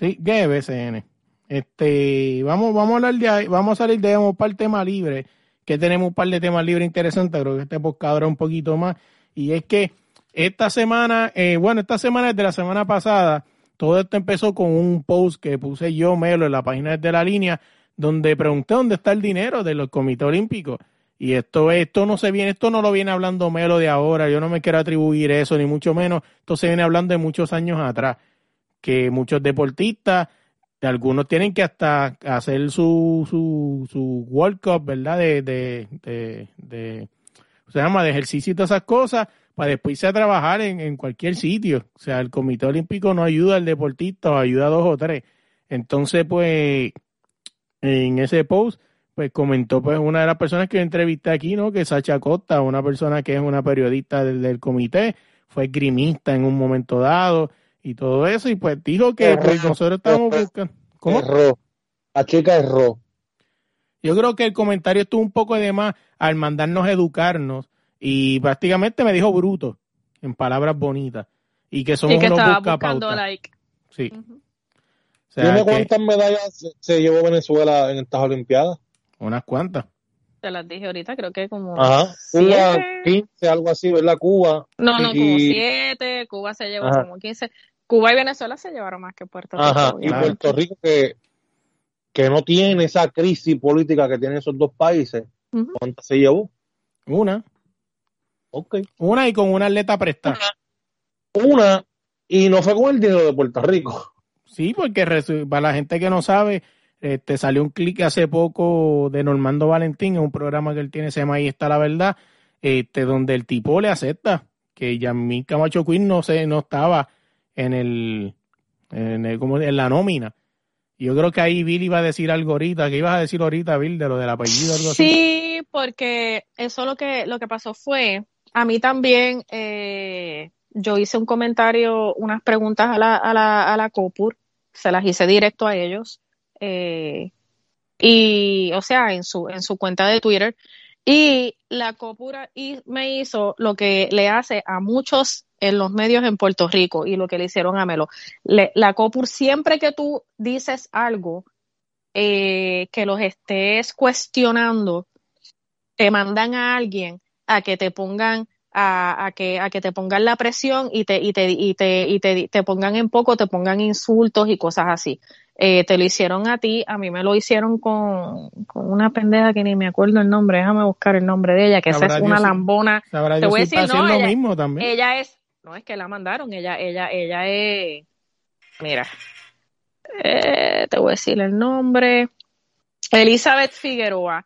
[SPEAKER 1] Sí, ¿qué BCN? Este, vamos, vamos a hablar de ahí, vamos a salir de un par de temas libres, que tenemos un par de temas libres interesantes, creo que este podcast un poquito más. Y es que esta semana, eh, bueno, esta semana desde la semana pasada, todo esto empezó con un post que puse yo, Melo, en la página de la línea, donde pregunté dónde está el dinero de los comités olímpicos. Y esto, esto no se viene, esto no lo viene hablando Melo de ahora, yo no me quiero atribuir eso, ni mucho menos, esto se viene hablando de muchos años atrás, que muchos deportistas, algunos tienen que hasta hacer su, su, su World Cup, ¿verdad? De, de, se llama de ejercicio y todas esas cosas, para después irse a trabajar en, en cualquier sitio. O sea, el Comité Olímpico no ayuda al deportista, o ayuda a dos o tres. Entonces, pues, en ese post, pues comentó pues una de las personas que entrevisté aquí, ¿no? Que Sacha Costa, una persona que es una periodista del, comité, fue grimista en un momento dado y todo eso, y pues dijo que pues, nosotros estamos buscando...
[SPEAKER 4] ¿Cómo? Erró. La chica erró.
[SPEAKER 1] Yo creo que el comentario estuvo un poco de más al mandarnos educarnos y prácticamente me dijo bruto, en palabras bonitas, y que somos
[SPEAKER 3] y que
[SPEAKER 1] unos
[SPEAKER 3] buscando like.
[SPEAKER 1] Sí.
[SPEAKER 4] Cuántas medallas se llevó Venezuela en estas Olimpiadas?
[SPEAKER 1] Unas cuantas.
[SPEAKER 3] Te las dije ahorita, creo que como.
[SPEAKER 4] Ajá. Cuba, 15, algo así, ¿verdad? Cuba.
[SPEAKER 3] No, no, como 7. Cuba se llevó como 15. Cuba y Venezuela se llevaron más que Puerto Rico.
[SPEAKER 4] Ajá. Y Puerto Rico, que, que no tiene esa crisis política que tienen esos dos países. ¿Cuántas se llevó?
[SPEAKER 1] Una.
[SPEAKER 4] Ok.
[SPEAKER 1] Una y con una atleta prestada.
[SPEAKER 4] Una, y no fue con el dinero de Puerto Rico.
[SPEAKER 1] Sí, porque para la gente que no sabe, este, salió un clic hace poco de Normando Valentín en un programa que él tiene, se llama Ahí está la verdad, este, donde el tipo le acepta que Yamil Camacho Quinn no se, no estaba en el, en como en la nómina. Yo creo que ahí Bill iba a decir algo ahorita, que ibas a decir ahorita, Bill, de lo del apellido.
[SPEAKER 3] Sí, porque eso lo que, lo que pasó fue, a mí también, eh, yo hice un comentario, unas preguntas a la, a la, a la COPUR, se las hice directo a ellos, eh, y, o sea, en su, en su cuenta de Twitter, y la COPUR y me hizo lo que le hace a muchos en los medios en Puerto Rico y lo que le hicieron a Melo. la COPUR, siempre que tú dices algo eh, que los estés cuestionando, te mandan a alguien a que te pongan a, que, a que te pongan la presión y te, y te, y te, y te, te pongan en poco, te pongan insultos y cosas así. Eh, te lo hicieron a ti, a mí me lo hicieron con, con, una pendeja que ni me acuerdo el nombre, déjame buscar el nombre de ella, que esa es una lambona.
[SPEAKER 1] Te voy a decir, no,
[SPEAKER 3] ella,
[SPEAKER 1] mismo también.
[SPEAKER 3] ella es, no es que la mandaron, ella, ella, ella es, mira, eh, te voy a decir el nombre, Elizabeth Figueroa,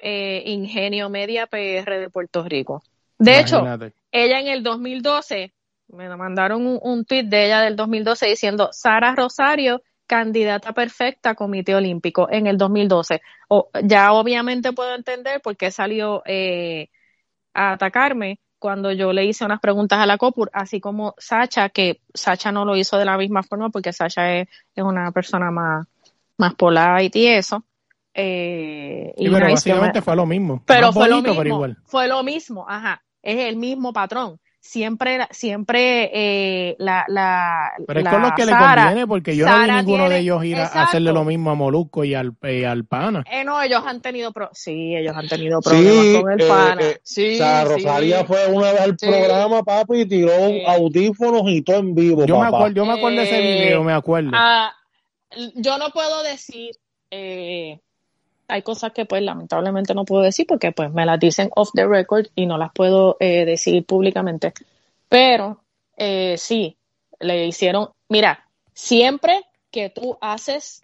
[SPEAKER 3] eh, Ingenio Media PR de Puerto Rico. De hecho, ella en el 2012, me mandaron un, un tweet de ella del 2012 diciendo, Sara Rosario, candidata perfecta a Comité Olímpico en el 2012. O, ya obviamente puedo entender por qué salió eh, a atacarme cuando yo le hice unas preguntas a la COPUR, así como Sacha, que Sacha no lo hizo de la misma forma porque Sacha es, es una persona más, más polite y eso. Eh,
[SPEAKER 1] y pero básicamente fue lo mismo.
[SPEAKER 3] Pero fue lo mismo. Fue lo mismo, ajá es el mismo patrón. Siempre, siempre eh, la, la.
[SPEAKER 1] Pero es con lo que le conviene, porque yo no vi ninguno de ellos ir a hacerle lo mismo a Molusco y al, eh, al Pana.
[SPEAKER 3] Eh, no, ellos han tenido. Pro sí, ellos han tenido problemas con el eh, Pana. Eh, sí,
[SPEAKER 4] o sea, Rosaria fue una vez al programa, papi, y tiró audífonos y todo en vivo.
[SPEAKER 1] Yo me acuerdo, yo me acuerdo de ese video, me acuerdo.
[SPEAKER 3] Ah, yo no puedo decir. Eh, hay cosas que pues lamentablemente no puedo decir porque pues me las dicen off the record y no las puedo eh, decir públicamente. Pero eh, sí, le hicieron, mira, siempre que tú haces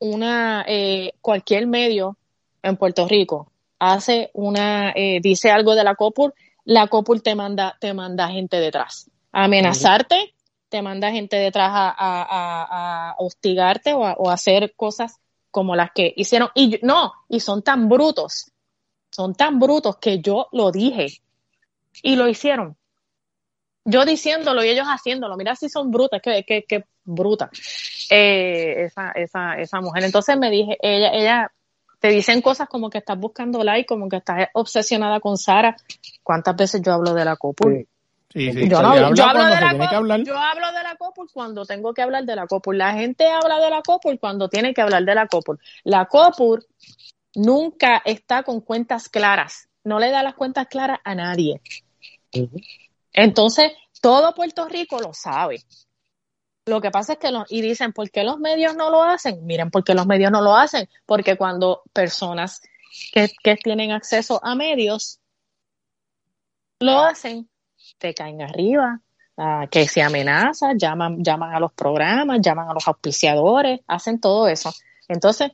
[SPEAKER 3] una, eh, cualquier medio en Puerto Rico hace una, dice algo de la COPUR, la COPUR te manda, te manda gente detrás. A amenazarte, te manda gente detrás a, a, hostigarte o, o a hacer cosas como las que hicieron. Y no, y son tan brutos, son tan brutos que yo lo dije y lo hicieron. Yo diciéndolo y ellos haciéndolo. Mira si son brutas, que, que, bruta eh, esa, esa, esa mujer. Entonces me dije, ella, ella, te dicen cosas como que estás buscando like, como que estás obsesionada con Sara. ¿Cuántas veces yo hablo de la copul? Yo, hablo de la COPUL cuando tengo que hablar de la COPUL. La gente habla de la COPUL cuando tiene que hablar de la COPUL. La COPUL nunca está con cuentas claras. No le da las cuentas claras a nadie. Entonces, todo Puerto Rico lo sabe. Lo que pasa es que, y dicen, ¿por qué los medios no lo hacen? Miren, ¿por qué los medios no lo hacen? Porque cuando personas que, que tienen acceso a medios lo hacen, te caen arriba, que se amenazan, llaman, llaman a los programas, llaman a los auspiciadores, hacen todo eso. Entonces,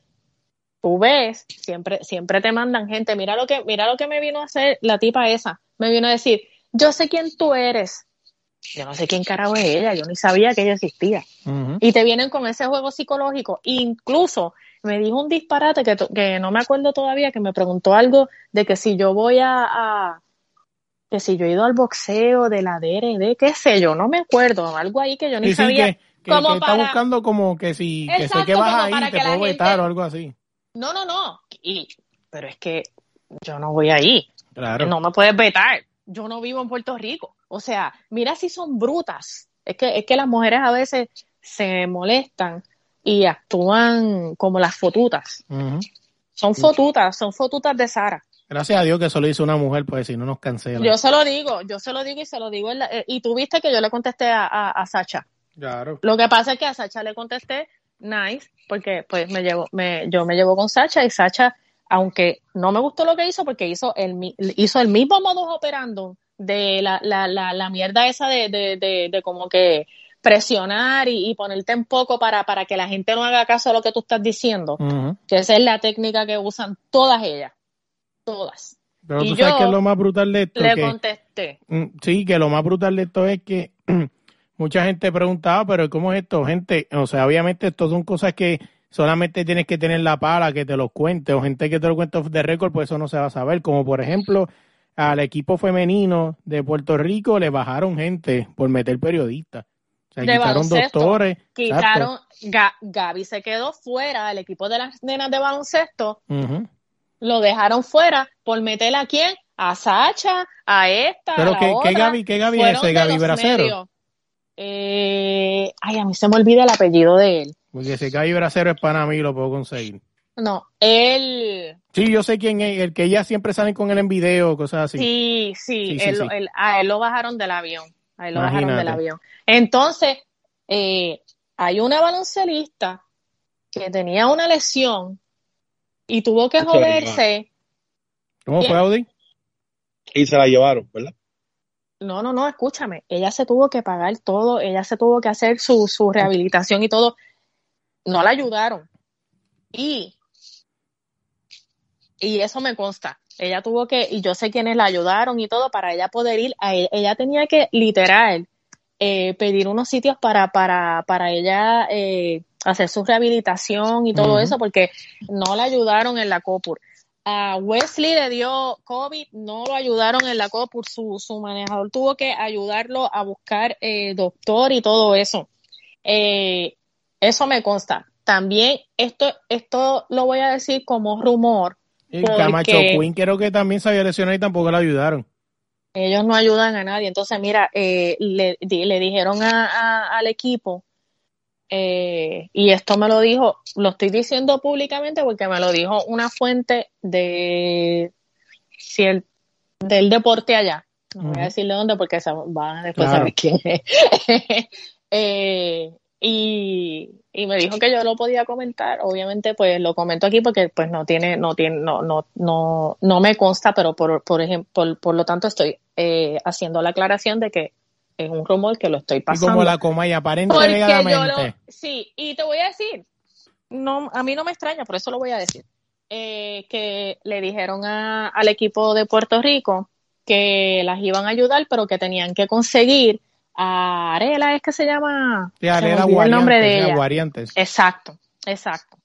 [SPEAKER 3] tú ves, siempre, siempre te mandan gente, mira lo que, mira lo que me vino a hacer la tipa esa, me vino a decir, yo sé quién tú eres. Yo no sé quién carajo es ella, yo ni sabía que ella existía. Y te vienen con ese juego psicológico. Incluso me dijo un disparate que, que no me acuerdo todavía, que me preguntó algo de que si yo voy a que si yo he ido al boxeo de la DRD, qué sé yo, no me acuerdo, algo ahí que yo ni sabía.
[SPEAKER 1] Que, como está buscando como que si que sé que vas ahí te puedo vetar o algo así.
[SPEAKER 3] No, no, no, y, pero es que yo no voy ahí. Claro. No me puedes vetar. Yo no vivo en Puerto Rico. O sea, mira si son brutas. Es que, es que las mujeres a veces se molestan y actúan como las fotutas. Son fotutas, son fotutas de Sara.
[SPEAKER 1] Gracias a Dios que solo hizo una mujer, pues si no nos cancela.
[SPEAKER 3] Yo se lo digo, yo se lo digo y se lo digo. Eh, y tú viste que yo le contesté a, a, Sacha.
[SPEAKER 1] Claro.
[SPEAKER 3] Lo que pasa es que a Sacha le contesté nice, porque pues me llevo, me, yo me llevo con Sacha y Sacha, aunque no me gustó lo que hizo, porque hizo el, hizo el mismo modus operando de la, la, la, la mierda esa de, de, de, de como que presionar y, ponerte en poco para, para que la gente no haga caso a lo que tú estás diciendo. Que esa es la técnica que usan todas ellas. Todas.
[SPEAKER 1] Pero tú sabes que lo más brutal de esto.
[SPEAKER 3] Le contesté.
[SPEAKER 1] Mm, sí, que lo más brutal de esto es que mucha gente preguntaba, pero ¿cómo es esto? Gente, o sea, obviamente esto son cosas que solamente tienes que tener la pala que te lo cuente, o gente que te lo cuente de récord, pues eso no se va a saber. Como por ejemplo, al equipo femenino de Puerto Rico le bajaron gente por meter periodistas. O sea, quitaron doctores.
[SPEAKER 3] Quitaron, Gaby se quedó fuera, el equipo de las nenas de baloncesto lo dejaron fuera por meter a quién? A Sacha, a esta.
[SPEAKER 1] Pero
[SPEAKER 3] a
[SPEAKER 1] ¿qué, ¿qué Gaby, qué Gaby es ese? Gaby Bracero.
[SPEAKER 3] Eh, ay, a mí se me olvida el apellido de él.
[SPEAKER 1] Porque ese Gaby Bracero es para mí, lo puedo conseguir.
[SPEAKER 3] No, él.
[SPEAKER 1] Sí, yo sé quién es, el que ella siempre sale con él en video, cosas así.
[SPEAKER 3] Sí, sí, él, a él lo bajaron del avión. A él lo bajaron del avión. Entonces, eh, hay una baloncelista que tenía una lesión y tuvo que joderse.
[SPEAKER 1] ¿Cómo fue, Audi?
[SPEAKER 4] Y se la llevaron, ¿verdad?
[SPEAKER 3] No, no, no, escúchame. Ella se tuvo que pagar todo, ella se tuvo que hacer su, su rehabilitación y todo. No la ayudaron. Y, y eso me consta. Ella tuvo que, y yo sé quiénes la ayudaron y todo para ella poder ir. A ella, ella tenía que, literal, eh, pedir unos sitios para, para, para ella eh, hacer su rehabilitación y todo eso, porque no la ayudaron en la COPUR. A Wesley le dio COVID, no lo ayudaron en la COPUR, su, su manejador tuvo que ayudarlo a buscar eh, doctor y todo eso. Eh, eso me consta. También esto, esto lo voy a decir como rumor.
[SPEAKER 1] Y Camacho Quinn creo que también se había lesionado y tampoco la ayudaron.
[SPEAKER 3] Ellos no ayudan a nadie. Entonces, mira, eh, le, le, dijeron al equipo eh, y esto me lo dijo, lo estoy diciendo públicamente porque me lo dijo una fuente de si el, del deporte allá. No voy a decirle dónde porque se van a después saber quién es. Eh, y, me dijo que yo lo podía comentar. Obviamente, pues lo comento aquí porque pues no tiene, no tiene, no, no, no, no me consta, pero por, por ejemplo, por, lo tanto estoy eh, haciendo la aclaración de que es un rumor que lo estoy pasando.
[SPEAKER 1] Y como la coma y aparentemente.
[SPEAKER 3] sí, y te voy a decir, no, a mí no me extraña, por eso lo voy a decir, eh, que le dijeron al equipo de Puerto Rico que las iban a ayudar, pero que tenían que conseguir a Arela, es que se llama.
[SPEAKER 1] Sí, Arela el nombre de ella.
[SPEAKER 3] Exacto, exacto,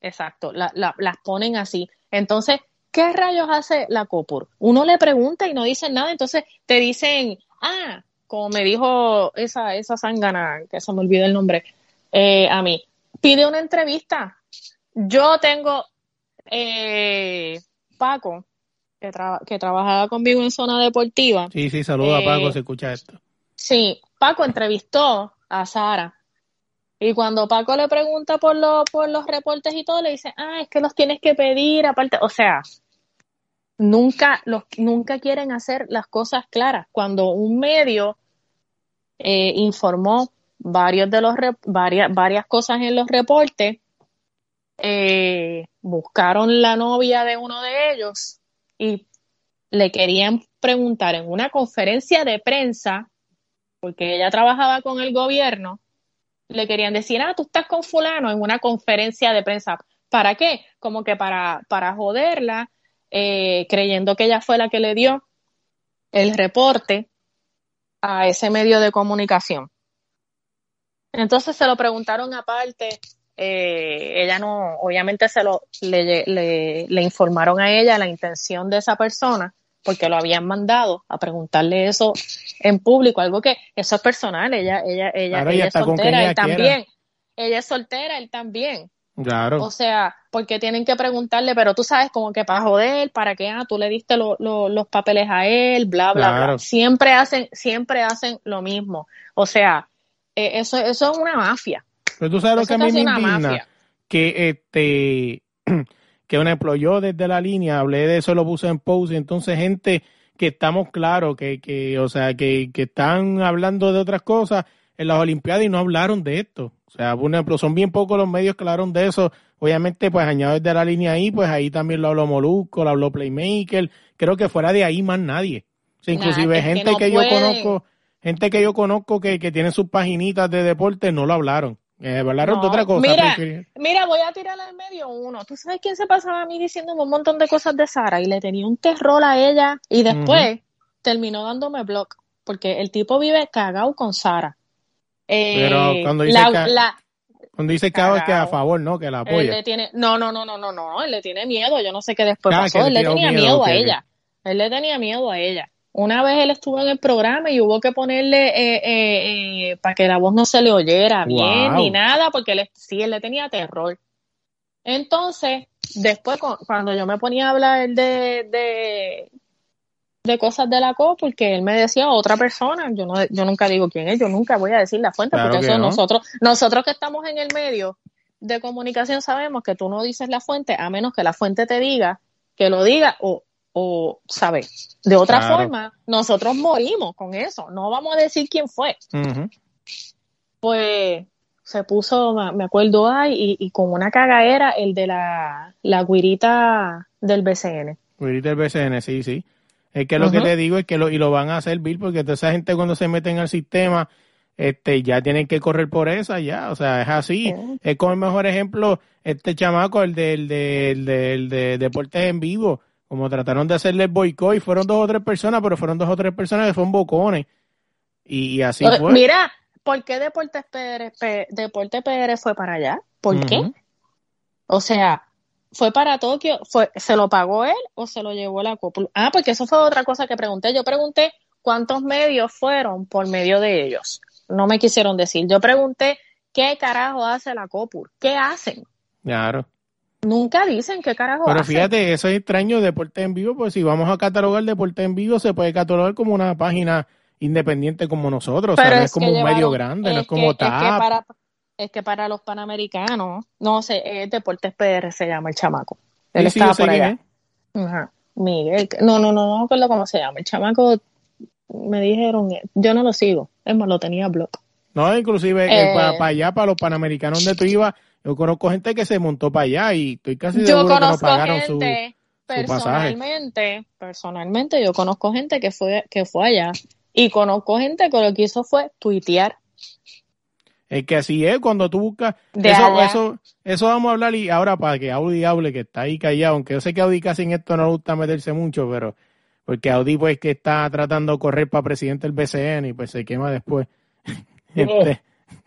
[SPEAKER 3] exacto. las ponen así. Entonces, ¿qué rayos hace la COPUR? Uno le pregunta y no dicen nada, entonces te dicen, ah, como me dijo esa, esa zángana, que se me olvidó el nombre, eh, a mí, pide una entrevista. Yo tengo eh, Paco, que, que, trabajaba conmigo en zona deportiva.
[SPEAKER 1] Sí, sí, saluda a Paco, eh, se escucha esto.
[SPEAKER 3] Sí, Paco entrevistó a Sara. Y cuando Paco le pregunta por, lo, por los reportes y todo, le dice, ah, es que los tienes que pedir aparte. O sea, nunca, los, nunca quieren hacer las cosas claras. Cuando un medio eh, informó de los varias, varias cosas en los reportes, eh, buscaron la novia de uno de ellos y le querían preguntar en una conferencia de prensa, porque ella trabajaba con el gobierno, le querían decir, ah, tú estás con fulano en una conferencia de prensa. ¿Para qué? Como que para, para joderla eh, creyendo que ella fue la que le dio el reporte a ese medio de comunicación. Entonces se lo preguntaron aparte, eh, ella no, obviamente se lo, le, le, informaron a ella la intención de esa persona, porque lo habían mandado a preguntarle eso en público, algo que eso es personal, ella, ella, ella, ella, es soltera, él también, ella es soltera, él también.
[SPEAKER 1] Claro.
[SPEAKER 3] O sea, porque tienen que preguntarle, pero tú sabes, como que para joder, para que ah, tú le diste los papeles a él, bla, bla, bla. Siempre hacen, siempre hacen lo mismo. O sea, eh, eso, eso es una mafia.
[SPEAKER 1] Pero tú sabes lo que a mí me indigna, que este, que un ejemplo, yo desde la línea hablé de eso, lo puse en post, y entonces gente que estamos claros, que, que, o sea, que, que están hablando de otras cosas en las Olimpiadas y no hablaron de esto. O sea, por ejemplo, son bien pocos los medios que hablaron de eso. Obviamente, pues añado desde la línea ahí, pues ahí también lo habló Molusco, lo habló Playmaker. Creo que fuera de ahí más nadie. O sea, inclusive gente que, yo conozco gente que yo conozco que, que tienen sus paginitas de deporte no lo hablaron. Eh, hablaron de otra cosa.
[SPEAKER 3] Mira, mira, voy a tirar al medio uno. ¿Tú sabes quién se pasaba a mí diciendo un montón de cosas de Sara? Y le tenía un terror a ella. Y después terminó dándome blog. Porque el tipo vive cagado con Sara.
[SPEAKER 1] Pero eh, cuando dice, la, cuando dice es que a favor, ¿no? Que la apoya.
[SPEAKER 3] Él tiene, no, no, no, no, no, no. Él le tiene miedo. Yo no sé qué después pasó. Él le tenía miedo, a ella. Él le tenía miedo a ella. Una vez él estuvo en el programa y hubo que ponerle eh, eh, eh, para que la voz no se le oyera bien ni nada, porque él, sí, él le tenía terror. Entonces, después cuando yo me ponía a hablar de, de, de cosas de la COP, porque él me decía otra persona, yo no, yo nunca digo quién es, yo nunca voy a decir la fuente, porque eso nosotros, nosotros que estamos en el medio de comunicación sabemos que tú no dices la fuente a menos que la fuente te diga que lo diga o o, ¿sabes? De otra forma, nosotros morimos con eso, no vamos a decir quién fue. Pues se puso, me acuerdo ahí, y, con una cagadera el de la, la guirita del BCN.
[SPEAKER 1] Guirita del BCN, sí, sí. Es que lo que te digo es que lo, y lo van a hacer, Bill, porque toda esa gente cuando se meten al sistema, este, ya tienen que correr por esa, ya, o sea, es así. Es como el mejor ejemplo, este chamaco, el del, del, del, de deportes en vivo como trataron de hacerle boicot y fueron dos o tres personas, pero fueron dos o tres personas que fueron bocones. Y, así fue.
[SPEAKER 3] Mira, ¿por qué Deportes PR, Deporte fue para allá? ¿Por qué? O sea, ¿fue para Tokio? ¿Fue, ¿Se lo pagó él o se lo llevó la Copa? Ah, porque eso fue otra cosa que pregunté. Yo pregunté cuántos medios fueron por medio de ellos. No me quisieron decir. Yo pregunté qué carajo hace la COPUR, qué hacen.
[SPEAKER 1] Claro.
[SPEAKER 3] Nunca dicen qué carajo
[SPEAKER 1] Pero fíjate, eso es extraño, Deporte en Vivo, pues si vamos a catalogar Deporte en Vivo, se puede catalogar como una página independiente como nosotros, o sea, no es, como un medio grande, no es como TAP.
[SPEAKER 3] Es que, para, es que para los panamericanos, no sé, es Deportes PR se llama el chamaco. Él sí, por allá. Ajá. Miguel, no, no, no, no recuerdo cómo se llama. El chamaco me dijeron, yo no lo sigo, es más, lo tenía blog.
[SPEAKER 1] No, inclusive eh, para, para allá, para los panamericanos donde tú ibas, yo conozco gente que se montó para allá y estoy casi seguro que no pagaron su,
[SPEAKER 3] personalmente, Personalmente, yo conozco gente que fue, que fue allá y conozco gente que lo que hizo fue tuitear.
[SPEAKER 1] Es que así es, cuando tú buscas. eso, eso, eso vamos a hablar y ahora para que Audi hable, que está ahí callado, aunque yo sé que Audi casi en esto no le gusta meterse mucho, pero porque Audi pues que está tratando de correr para presidente del BCN y pues se quema después.
[SPEAKER 4] este,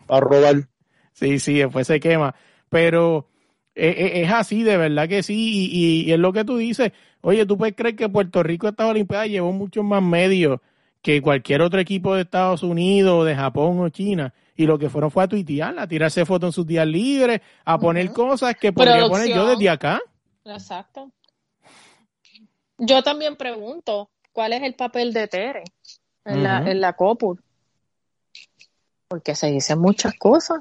[SPEAKER 4] a robar.
[SPEAKER 1] Sí, sí, después se quema. Pero eh, eh, es, así, de verdad que sí. Y, es lo que tú dices. Oye, ¿tú puedes creer que Puerto Rico esta Olimpiada llevó muchos más medios que cualquier otro equipo de Estados Unidos, de Japón o China? Y lo que fueron fue a tuitear, a tirarse fotos en sus días libres, a poner cosas que podría poner yo desde acá.
[SPEAKER 3] Exacto. Yo también pregunto, ¿cuál es el papel de Tere en, la, en la COPUR? Porque se dicen muchas cosas.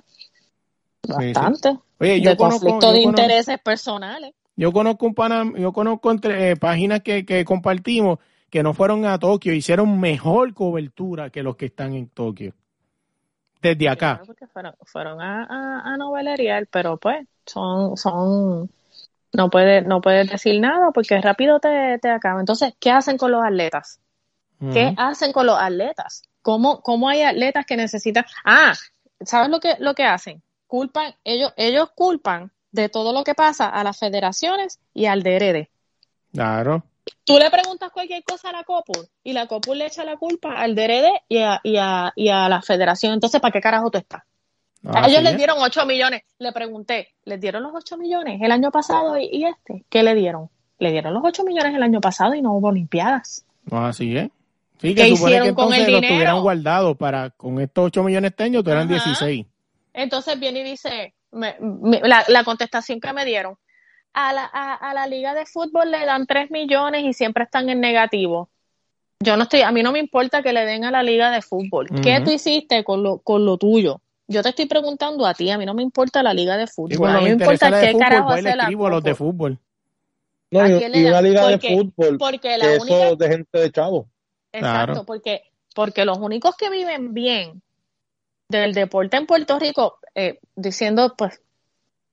[SPEAKER 3] Bastante. Oye, yo de conflicto de intereses personales.
[SPEAKER 1] Yo conozco un pana, yo conozco entre eh, páginas que, que compartimos que no fueron a Tokio, hicieron mejor cobertura que los que están en Tokio. Desde acá.
[SPEAKER 3] fueron, fueron a, a, a, novelerial, pero pues son, son, no puedes, no puedes decir nada porque rápido te, te acaba. Entonces, ¿qué hacen con los atletas? ¿Qué hacen con los atletas? ¿Cómo, ¿Cómo hay atletas que necesitan? Ah, ¿sabes lo que, lo que hacen? culpan, ellos, ellos culpan de todo lo que pasa a las federaciones y al DRD.
[SPEAKER 1] Claro.
[SPEAKER 3] Tú le preguntas cualquier cosa a la COPUR y la COPUR le echa la culpa al DRD y a, y a, y a la federación. Entonces, ¿para qué carajo tú estás? a ellos les dieron 8 millones. Le pregunté, ¿les dieron los 8 millones el año pasado y, este? ¿Qué le dieron? Le dieron los 8 millones el año pasado y no hubo Olimpiadas.
[SPEAKER 1] Así es. Sí, que supone que entonces los tuvieran guardados para, con estos 8 millones de años, eran 16.
[SPEAKER 3] Entonces viene y dice, la, contestación que me dieron, a la, a, la liga de fútbol le dan 3 millones y siempre están en negativo. Yo no estoy, a mí no me importa que le den a la liga de fútbol. ¿Qué tú hiciste con lo, con lo tuyo? Yo te estoy preguntando a ti, a mí no me importa la liga de fútbol. a mí me importa qué carajo pues, hace la
[SPEAKER 1] los de fútbol.
[SPEAKER 4] No, y, una liga de fútbol porque la única... de gente de chavo.
[SPEAKER 3] Exacto, porque, porque los únicos que viven bien del deporte en Puerto Rico, eh, diciendo pues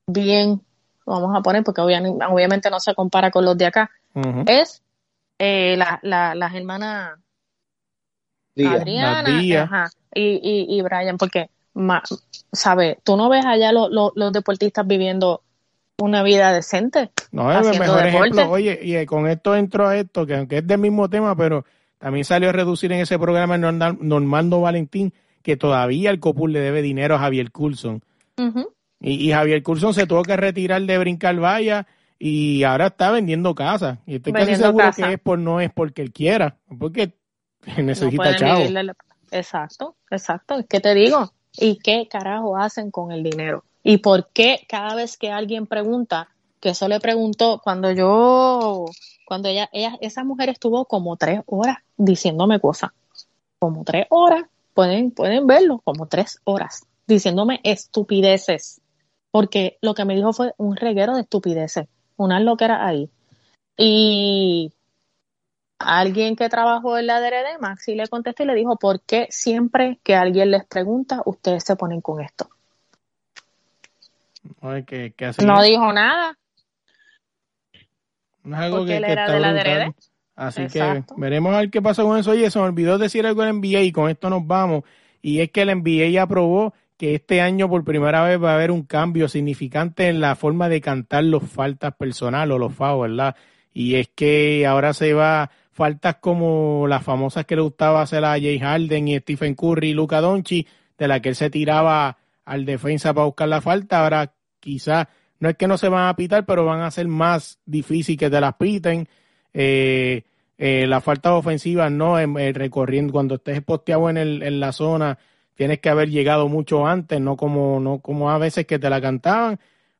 [SPEAKER 3] bien, vamos a poner, porque obviamente, no se compara con los de acá, es eh, la, la, las hermanas Adriana y, y, y, Brian, porque, ¿sabes? Tú no ves allá los deportistas viviendo una vida decente.
[SPEAKER 1] No, es el mejor ejemplo. Oye, y con esto entro a esto, que aunque es del mismo tema, pero también salió a reducir en ese programa Normando Valentín, que todavía el Copul le debe dinero a Javier Coulson. Y, Javier Coulson se tuvo que retirar de Brincar Valla y ahora está vendiendo casa. Y estoy casi seguro que es por, no es porque él quiera, porque necesita chavo.
[SPEAKER 3] Exacto, exacto. ¿Qué te digo? ¿Y qué carajo hacen con el dinero? ¿Y por qué cada vez que alguien pregunta, que eso le preguntó cuando yo, cuando ella, ella, esa mujer estuvo como tres horas diciéndome cosas, como tres horas, pueden, pueden verlo, como tres horas, diciéndome estupideces, porque lo que me dijo fue un reguero de estupideces, una loquera ahí. Y alguien que trabajó en la DRD, Maxi le contestó y le dijo, ¿por qué siempre que alguien les pregunta, ustedes se ponen con esto? no dijo nada.
[SPEAKER 1] No es algo que, era de la DRD. Así que veremos a ver qué pasa con eso. Oye, se me olvidó decir algo en NBA y con esto nos vamos. Y es que el NBA ya aprobó que este año por primera vez va a haber un cambio significante en la forma de cantar los faltas personales o los FAO, ¿verdad? Y es que ahora se va faltas como las famosas que le gustaba hacer a Jay Harden y Stephen Curry y Luca Doncic, de la que él se tiraba al defensa para buscar la falta, ahora quizás no es que no se van a pitar, pero van a ser más difícil que te las piten. Eh, eh, las faltas ofensivas no, eh, recorriendo, cuando estés posteado en, el, en la zona, tienes que haber llegado mucho antes, no como, no como a veces que te la cantaban,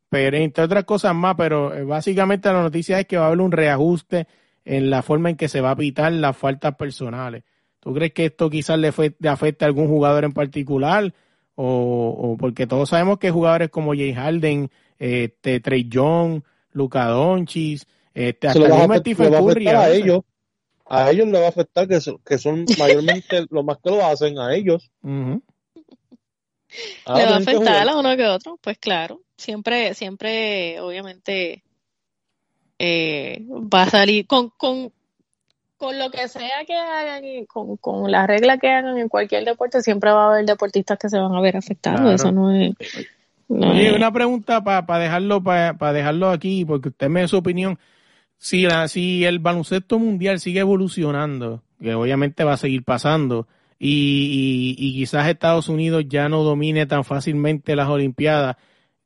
[SPEAKER 1] pero entre otras cosas más, pero eh, básicamente la noticia es que va a haber un reajuste en la forma en que se va a pitar las faltas personales. ¿Tú crees que esto quizás le, fue, le afecte a algún jugador en particular? O, porque todos sabemos que jugadores como Jay Harden, este, Trey Young, Luca Doncic, este, hasta el Stephen
[SPEAKER 4] Curry. A, ellos, a ellos le va a afectar que son, que son mayormente los más que lo hacen a ellos.
[SPEAKER 3] le va a afectar a uno que otro, pues claro. Siempre, siempre, obviamente, eh, va a salir con, con, con lo que sea que hagan y con, con la regla que hagan en cualquier deporte, siempre va a haber deportistas que se van a ver afectados. Eso no es.
[SPEAKER 1] Oye, una pregunta para dejarlo para dejarlo aquí, porque usted me da su opinión. Si, la, si el baloncesto mundial sigue evolucionando, que obviamente va a seguir pasando, y, y, quizás Estados Unidos ya no domine tan fácilmente las Olimpiadas,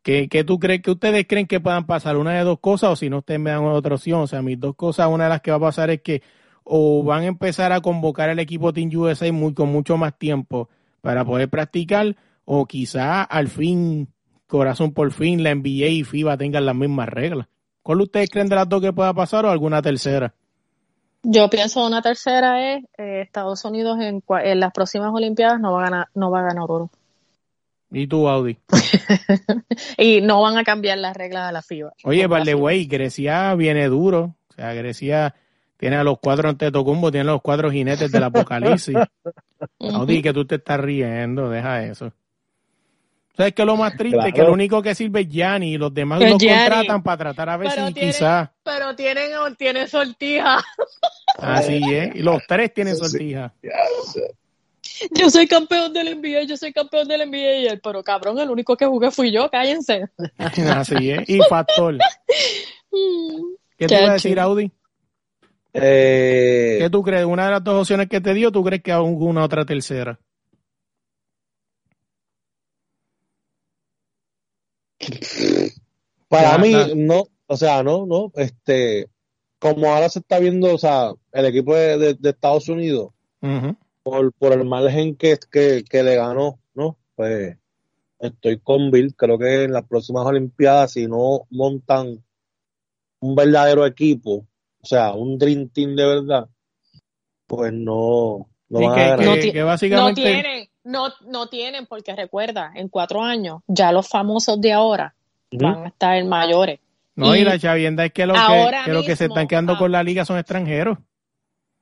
[SPEAKER 1] ¿qué, ¿qué, tú crees que ustedes creen que puedan pasar? Una de dos cosas, o si no, ustedes me dan otra opción. O sea, mis dos cosas, una de las que va a pasar es que o van a empezar a convocar el equipo Team USA muy, con mucho más tiempo para poder practicar, o quizá al fin, corazón por fin, la NBA y FIBA tengan las mismas reglas. ¿Cuál ustedes creen de las dos que pueda pasar o alguna tercera?
[SPEAKER 3] Yo pienso una tercera es eh, Estados Unidos en, en, las próximas Olimpiadas no va a ganar, no va a ganar oro.
[SPEAKER 1] ¿Y tú, Audi?
[SPEAKER 3] y no van a cambiar las reglas de la FIBA.
[SPEAKER 1] Oye, vale, güey, Grecia viene duro. O sea, Grecia tiene a los cuatro ante Tocumbo, tiene a los cuatro jinetes del apocalipsis. Audi, que tú te estás riendo, deja eso. ¿Sabes qué es lo más triste? Que lo único que sirve es Gianni y los demás lo contratan para tratar a ver si quizás.
[SPEAKER 3] Pero tienen, tienen sortija.
[SPEAKER 1] Así es. Y los tres tienen sortija.
[SPEAKER 3] Yo soy campeón del NBA, yo soy campeón del NBA. Pero cabrón, el único que jugué fui yo, cállense.
[SPEAKER 1] Así es. Y Factor. ¿Qué te iba a decir, Audi?
[SPEAKER 4] Eh,
[SPEAKER 1] ¿Qué tú crees? ¿Una de las dos opciones que te dio, tú crees que hay una otra tercera?
[SPEAKER 4] Para mí, no, o sea, no, no, este, como ahora se está viendo, o sea, el equipo de, Estados Unidos, por, por el margen que, que, que le ganó, ¿no? Pues estoy con Bill, creo que en las próximas Olimpiadas, si no montan un verdadero equipo, o sea, un Dream Team de verdad, pues no, no van a ganar.
[SPEAKER 1] Que, básicamente...
[SPEAKER 3] no tienen, no, no tienen, porque recuerda, en cuatro años, ya los famosos de ahora van a estar mayores.
[SPEAKER 1] No, y, la chavienda es que, lo que, lo que se están quedando con la liga son extranjeros.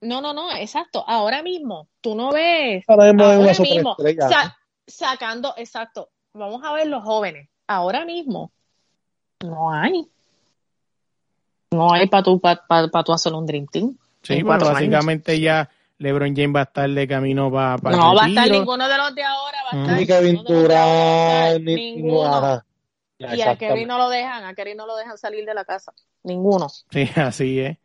[SPEAKER 3] No, no, no, exacto. Ahora mismo, tú no ves. Ahora, mismo, sacando, exacto. Vamos a ver los jóvenes. Ahora mismo, no hay. No hay para tú, para, para, tú hacer un Dream Team.
[SPEAKER 1] Sí, bueno, básicamente ya LeBron James va a estar de camino para, para
[SPEAKER 3] No va a estar ninguno de los de ahora, va a estar.
[SPEAKER 4] Ni Kevin Durant, ni ninguno.
[SPEAKER 3] Y a Kevin no lo dejan, a Kevin no lo dejan salir de la casa. Ninguno.
[SPEAKER 1] Sí, así es.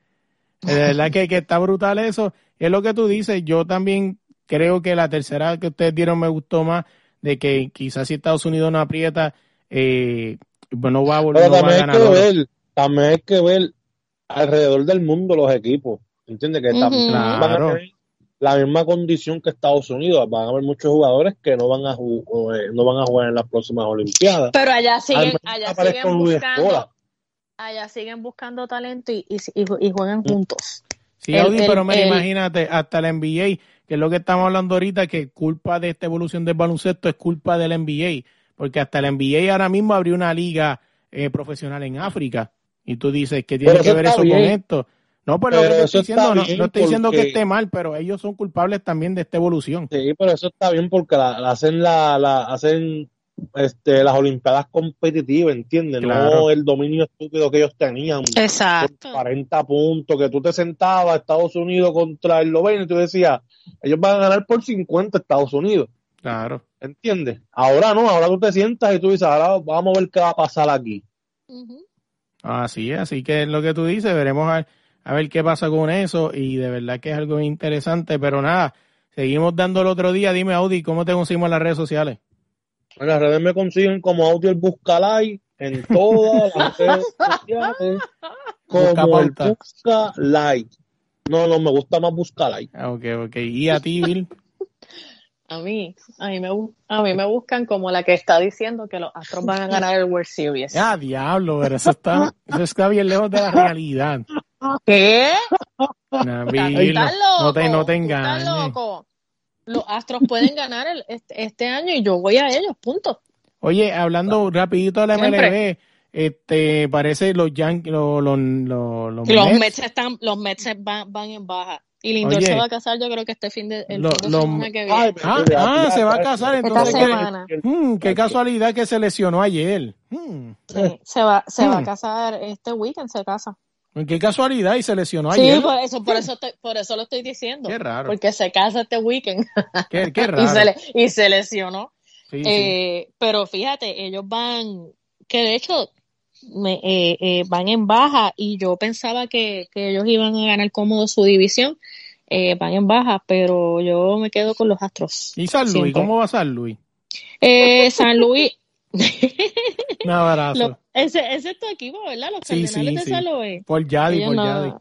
[SPEAKER 1] De verdad que, que está brutal eso. Es lo que tú dices. Yo también creo que la tercera que ustedes dieron me gustó más, de que quizás si Estados Unidos no aprieta, eh, pues no va a volver
[SPEAKER 4] a ganar. Hay que ver, también hay que ver alrededor del mundo los equipos. ¿Entiendes? Que también van a tener la misma condición que Estados Unidos. Van a haber muchos jugadores que no van a, eh, no van a jugar en las próximas Olimpiadas.
[SPEAKER 3] Pero allá siguen, allá siguen buscando, allá siguen buscando talento y, y, juegan mm. juntos.
[SPEAKER 1] Sí, pero imagínate, hasta la NBA, que es lo que estamos hablando ahorita, que culpa de esta evolución del baloncesto es culpa del NBA, porque hasta la NBA ahora mismo abrió una liga eh, profesional en África. Y tú dices, que tiene que ver eso con esto? No, pero, lo que estoy diciendo, no, estoy diciendo que esté mal, pero ellos son culpables también de esta evolución.
[SPEAKER 4] Sí, pero eso está bien porque la, hacen la, la, hacen este, las Olimpiadas competitivas, ¿entiendes? No el dominio estúpido que ellos tenían.
[SPEAKER 3] Exacto.
[SPEAKER 4] 40 puntos, que tú te sentabas Estados Unidos contra el Eslovenia y tú decías, ellos van a ganar por 50 Estados Unidos.
[SPEAKER 1] Claro.
[SPEAKER 4] ¿Entiendes? Ahora no, ahora tú te sientas y tú dices, ahora vamos a ver qué va a pasar aquí.
[SPEAKER 1] Así es, así que es lo que tú dices, veremos a, a ver qué pasa con eso y de verdad que es algo interesante, pero nada, seguimos dando el otro día. Dime, Audi, ¿cómo te conseguimos en las redes sociales?
[SPEAKER 4] En las redes me consiguen como Audio el Buscalay en todas las redes sociales. Como el Buscalay. No, no, me gusta más Buscalay.
[SPEAKER 1] Ah, ok, ok. ¿Y a ti, Bill?
[SPEAKER 3] A mí, a mí, me, a mí me buscan como la que está diciendo que los Astros van a ganar el World Series.
[SPEAKER 1] Ah, diablo, pero eso está, eso está bien lejos de la realidad.
[SPEAKER 3] ¿Qué?
[SPEAKER 1] No, Bill, no, te, no te engañes. loco?
[SPEAKER 3] Los Astros pueden ganar el, este, este, año y yo voy a ellos, punto.
[SPEAKER 1] Oye, hablando rapidito de la MLB, este, parece los Yankees, los, los, los,
[SPEAKER 3] los, Mets. están, los Mets van, van en baja. Y Lindor se va a casar, yo creo que este fin de, el lo, semana que viene.
[SPEAKER 1] ah, ah se va a casar entonces. Hmm, qué casualidad que se lesionó ayer.
[SPEAKER 3] Hmm. Sí, se va, se va a hmm. casar este weekend, se casa.
[SPEAKER 1] Qué casualidad y se lesionó ayer.
[SPEAKER 3] Sí, por eso, por eso, por eso lo estoy diciendo.
[SPEAKER 1] Qué raro.
[SPEAKER 3] Porque se casa este weekend.
[SPEAKER 1] Qué, qué raro.
[SPEAKER 3] y, se y se lesionó. Sí, eh, Pero fíjate, ellos van, que de hecho me, eh, eh, van en baja y yo pensaba que, ellos iban a ganar cómodo su división, van en baja, pero yo me quedo con los Astros.
[SPEAKER 1] ¿Y San Luis? ¿Cómo va San Luis?
[SPEAKER 3] San Luis.
[SPEAKER 1] Un abrazo.
[SPEAKER 3] ese, ese es tu equipo, ¿verdad? Los Cardenales de San Luis.
[SPEAKER 1] Por Yadi, por Yadi.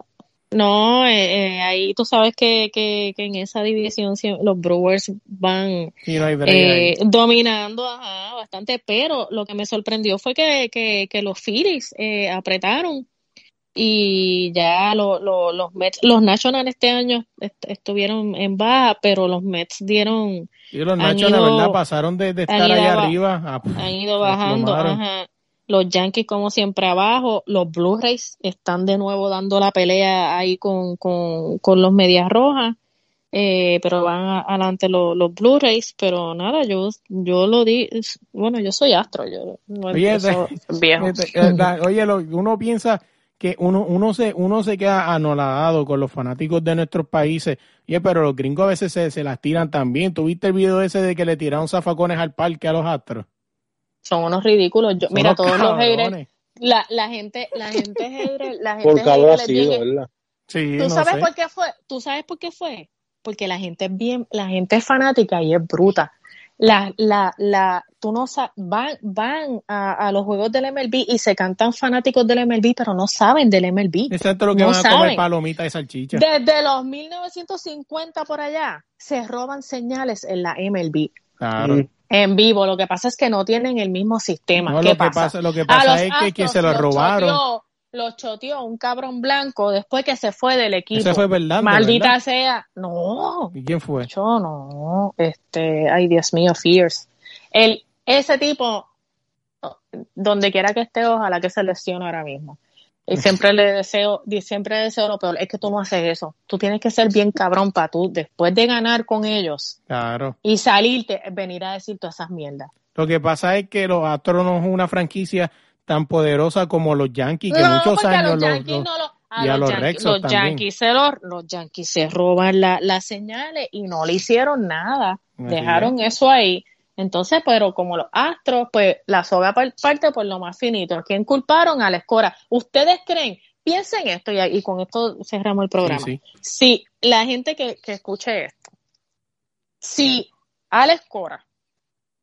[SPEAKER 3] No, eh, ahí tú sabes que, que, que, en esa división los Brewers van eh, dominando ajá, bastante, pero lo que me sorprendió fue que, que, que los Phillies eh, apretaron y ya lo, los Mets, los Nationals este año estuvieron en baja, pero los Mets dieron...
[SPEAKER 1] Y los Nationals, ¿verdad? Pasaron de, estar ahí arriba.
[SPEAKER 3] han ido bajando, ajá los Yankees como siempre abajo, los Blu-rays están de nuevo dando la pelea ahí con, con, con los Medias Rojas, eh, pero van adelante los, los Blu-rays, pero nada, yo, yo lo di, bueno, yo soy astro, yo
[SPEAKER 1] oye, viejo. oye, uno piensa que uno, uno se, uno se queda anonadado con los fanáticos de nuestros países, oye, pero los gringos a veces se, se las tiran también, ¿tuviste el video ese de que le tiraron zafacones al parque a los astros?
[SPEAKER 3] son unos ridículos. Yo, mira, todos los haters, la, la gente, la gente haters, la gente por
[SPEAKER 4] sido, ¿verdad?
[SPEAKER 1] Sí,
[SPEAKER 3] ¿Tú sabes por qué fue? ¿Tú sabes por qué fue? Porque la gente es bien, la gente es fanática y es bruta. La, la, la, tú no sabes, van, van a, a, los juegos del MLB y se cantan fanáticos del MLB, pero no saben del MLB.
[SPEAKER 1] Exacto lo que van a comer palomitas y salchicha.
[SPEAKER 3] Desde los 1950 por allá, se roban señales en la MLB.
[SPEAKER 1] Claro. Mm
[SPEAKER 3] en vivo. Lo que pasa es que no tienen el mismo sistema.
[SPEAKER 1] lo, Que pasa, lo que pasa es que, se lo robaron.
[SPEAKER 3] los choteó un cabrón blanco después que se fue del equipo.
[SPEAKER 1] Ese fue verdad.
[SPEAKER 3] Maldita sea. No.
[SPEAKER 1] ¿Y quién fue?
[SPEAKER 3] Yo no. Este, ay Dios mío, Fierce. El, ese tipo, donde quiera que esté, ojalá que se lesione ahora mismo. Y siempre le deseo, siempre deseo lo peor. Es que tú no haces eso. Tú tienes que ser bien cabrón para tú, después de ganar con ellos.
[SPEAKER 1] Claro.
[SPEAKER 3] Y salirte, venir a decir todas esas mierdas.
[SPEAKER 1] Lo que pasa es que los Astros no es una franquicia tan poderosa como los Yankees, que muchos años
[SPEAKER 3] los, Yankees No
[SPEAKER 1] y a los, Yankees, los
[SPEAKER 3] Yankees se los, Yankees se roban las señales y no le hicieron nada. Dejaron eso ahí. Entonces, pero como los astros, pues la soga parte por lo más finito. ¿Quién culparon? A la escora. ¿Ustedes creen? Piensen esto y, con esto cerramos el programa. Si la gente que, que escuche esto, si Alex Cora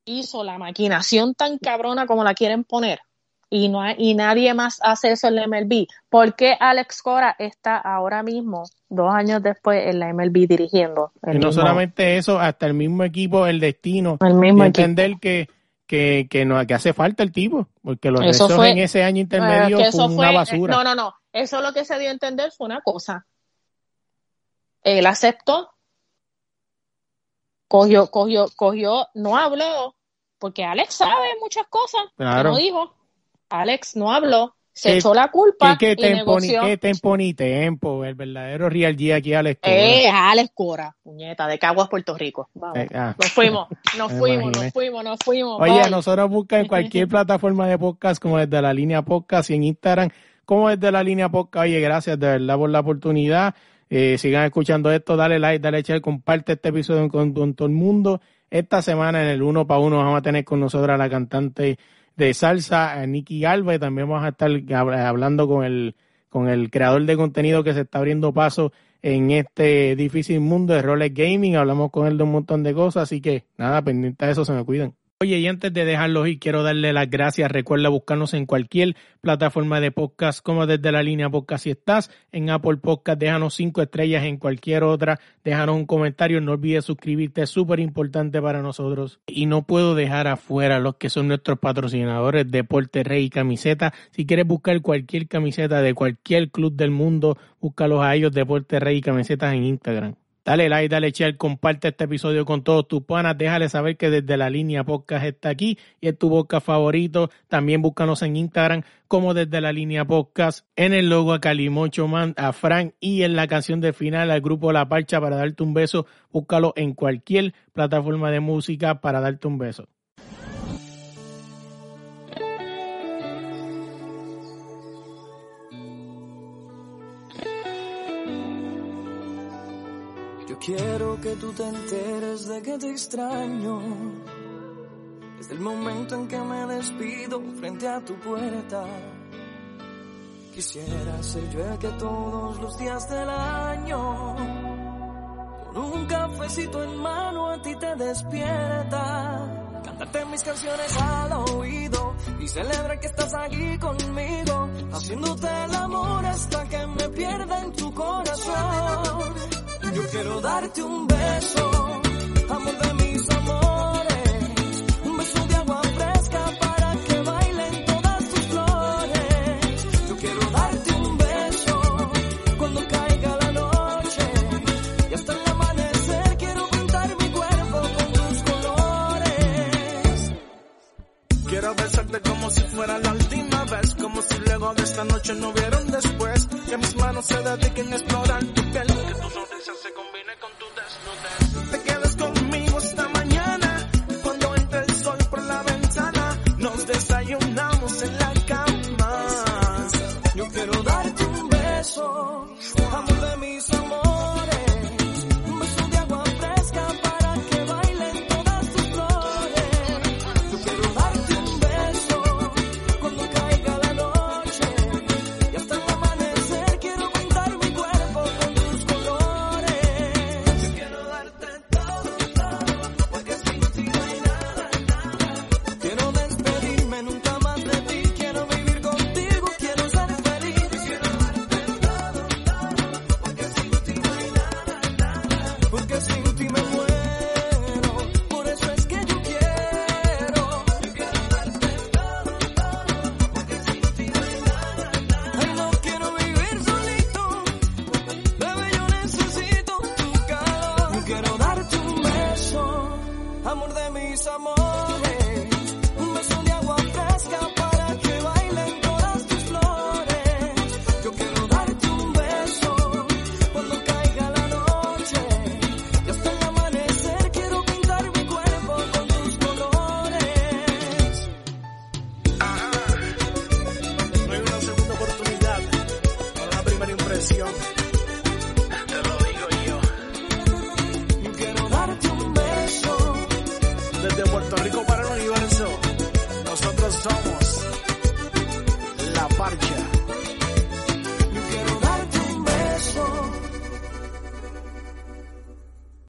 [SPEAKER 3] hizo la maquinación tan cabrona como la quieren poner, y, no y nadie más hace eso en la MLB. ¿Por qué Alex Cora está ahora mismo, dos años después, en la MLB dirigiendo?
[SPEAKER 1] Y no solamente eso, hasta el mismo equipo, el destino, el mismo entender que que, que, no, que hace falta el tipo, porque los restos en ese año intermedio fue una basura.
[SPEAKER 3] No, no, no, eso lo que se dio a entender fue una cosa. Él aceptó, cogió, cogió, cogió, no habló, porque Alex sabe muchas cosas, claro. no dijo. Alex no habló, se echó la culpa
[SPEAKER 1] ¿Qué, qué tempo, ¿Qué tempo ni tempo? El verdadero Real G aquí Alex
[SPEAKER 3] Cora. Eh, Alex Cora, puñeta, de Caguas, Puerto Rico. Vamos. Eh, ah. Nos fuimos, nos fuimos, nos fuimos, nos fuimos.
[SPEAKER 1] Oye, nosotros buscan en cualquier plataforma de podcast como desde la línea podcast y en Instagram como desde la línea podcast. Oye, gracias de verdad por la oportunidad. Eh, sigan escuchando esto, dale like, dale share, comparte este episodio con, con todo el mundo. Esta semana en el uno para uno vamos a tener con nosotros a la cantante de salsa, Nicky Alba, y también vamos a estar hablando con el, con el creador de contenido que se está abriendo paso en este difícil mundo de roles gaming. Hablamos con él de un montón de cosas, así que nada, pendiente de eso, se me cuidan. Oye, y antes de dejarlos ir, quiero darle las gracias. Recuerda buscarnos en cualquier plataforma de podcast, como desde la línea podcast. Si estás en Apple Podcast, déjanos cinco estrellas en cualquier otra. Déjanos un comentario. No olvides suscribirte, es súper importante para nosotros. Y no puedo dejar afuera los que son nuestros patrocinadores, Deporte Rey y Camiseta. Si quieres buscar cualquier camiseta de cualquier club del mundo, búscalos a ellos, Deporte Rey y Camisetas en Instagram. Dale like, dale share, comparte este episodio con todos tus panas. Déjale saber que desde la línea podcast está aquí y es tu podcast favorito. También búscanos en Instagram como desde la línea podcast. En el logo a Calimocho Man, a Frank y en la canción de final al grupo La Parcha para darte un beso. Búscalo en cualquier plataforma de música para darte un beso.
[SPEAKER 5] Quiero que tú te enteres de que te extraño. Desde el momento en que me despido frente a tu puerta. Quisiera ser yo el que todos los días del año, con un cafecito en mano a ti te despierta. Cantarte mis canciones al oído y celebrar que estás aquí conmigo, haciéndote el amor hasta que me pierda en tu corazón. Yo quiero darte un beso, amor de mis amores, un beso de agua fresca para que bailen todas tus flores. Yo quiero darte un beso cuando caiga la noche. Y hasta el amanecer quiero pintar mi cuerpo con tus colores. Quiero besarte como si fuera la última vez, como si luego de esta noche no hubiera un después, que mis manos se dediquen a explorar tu piel, se con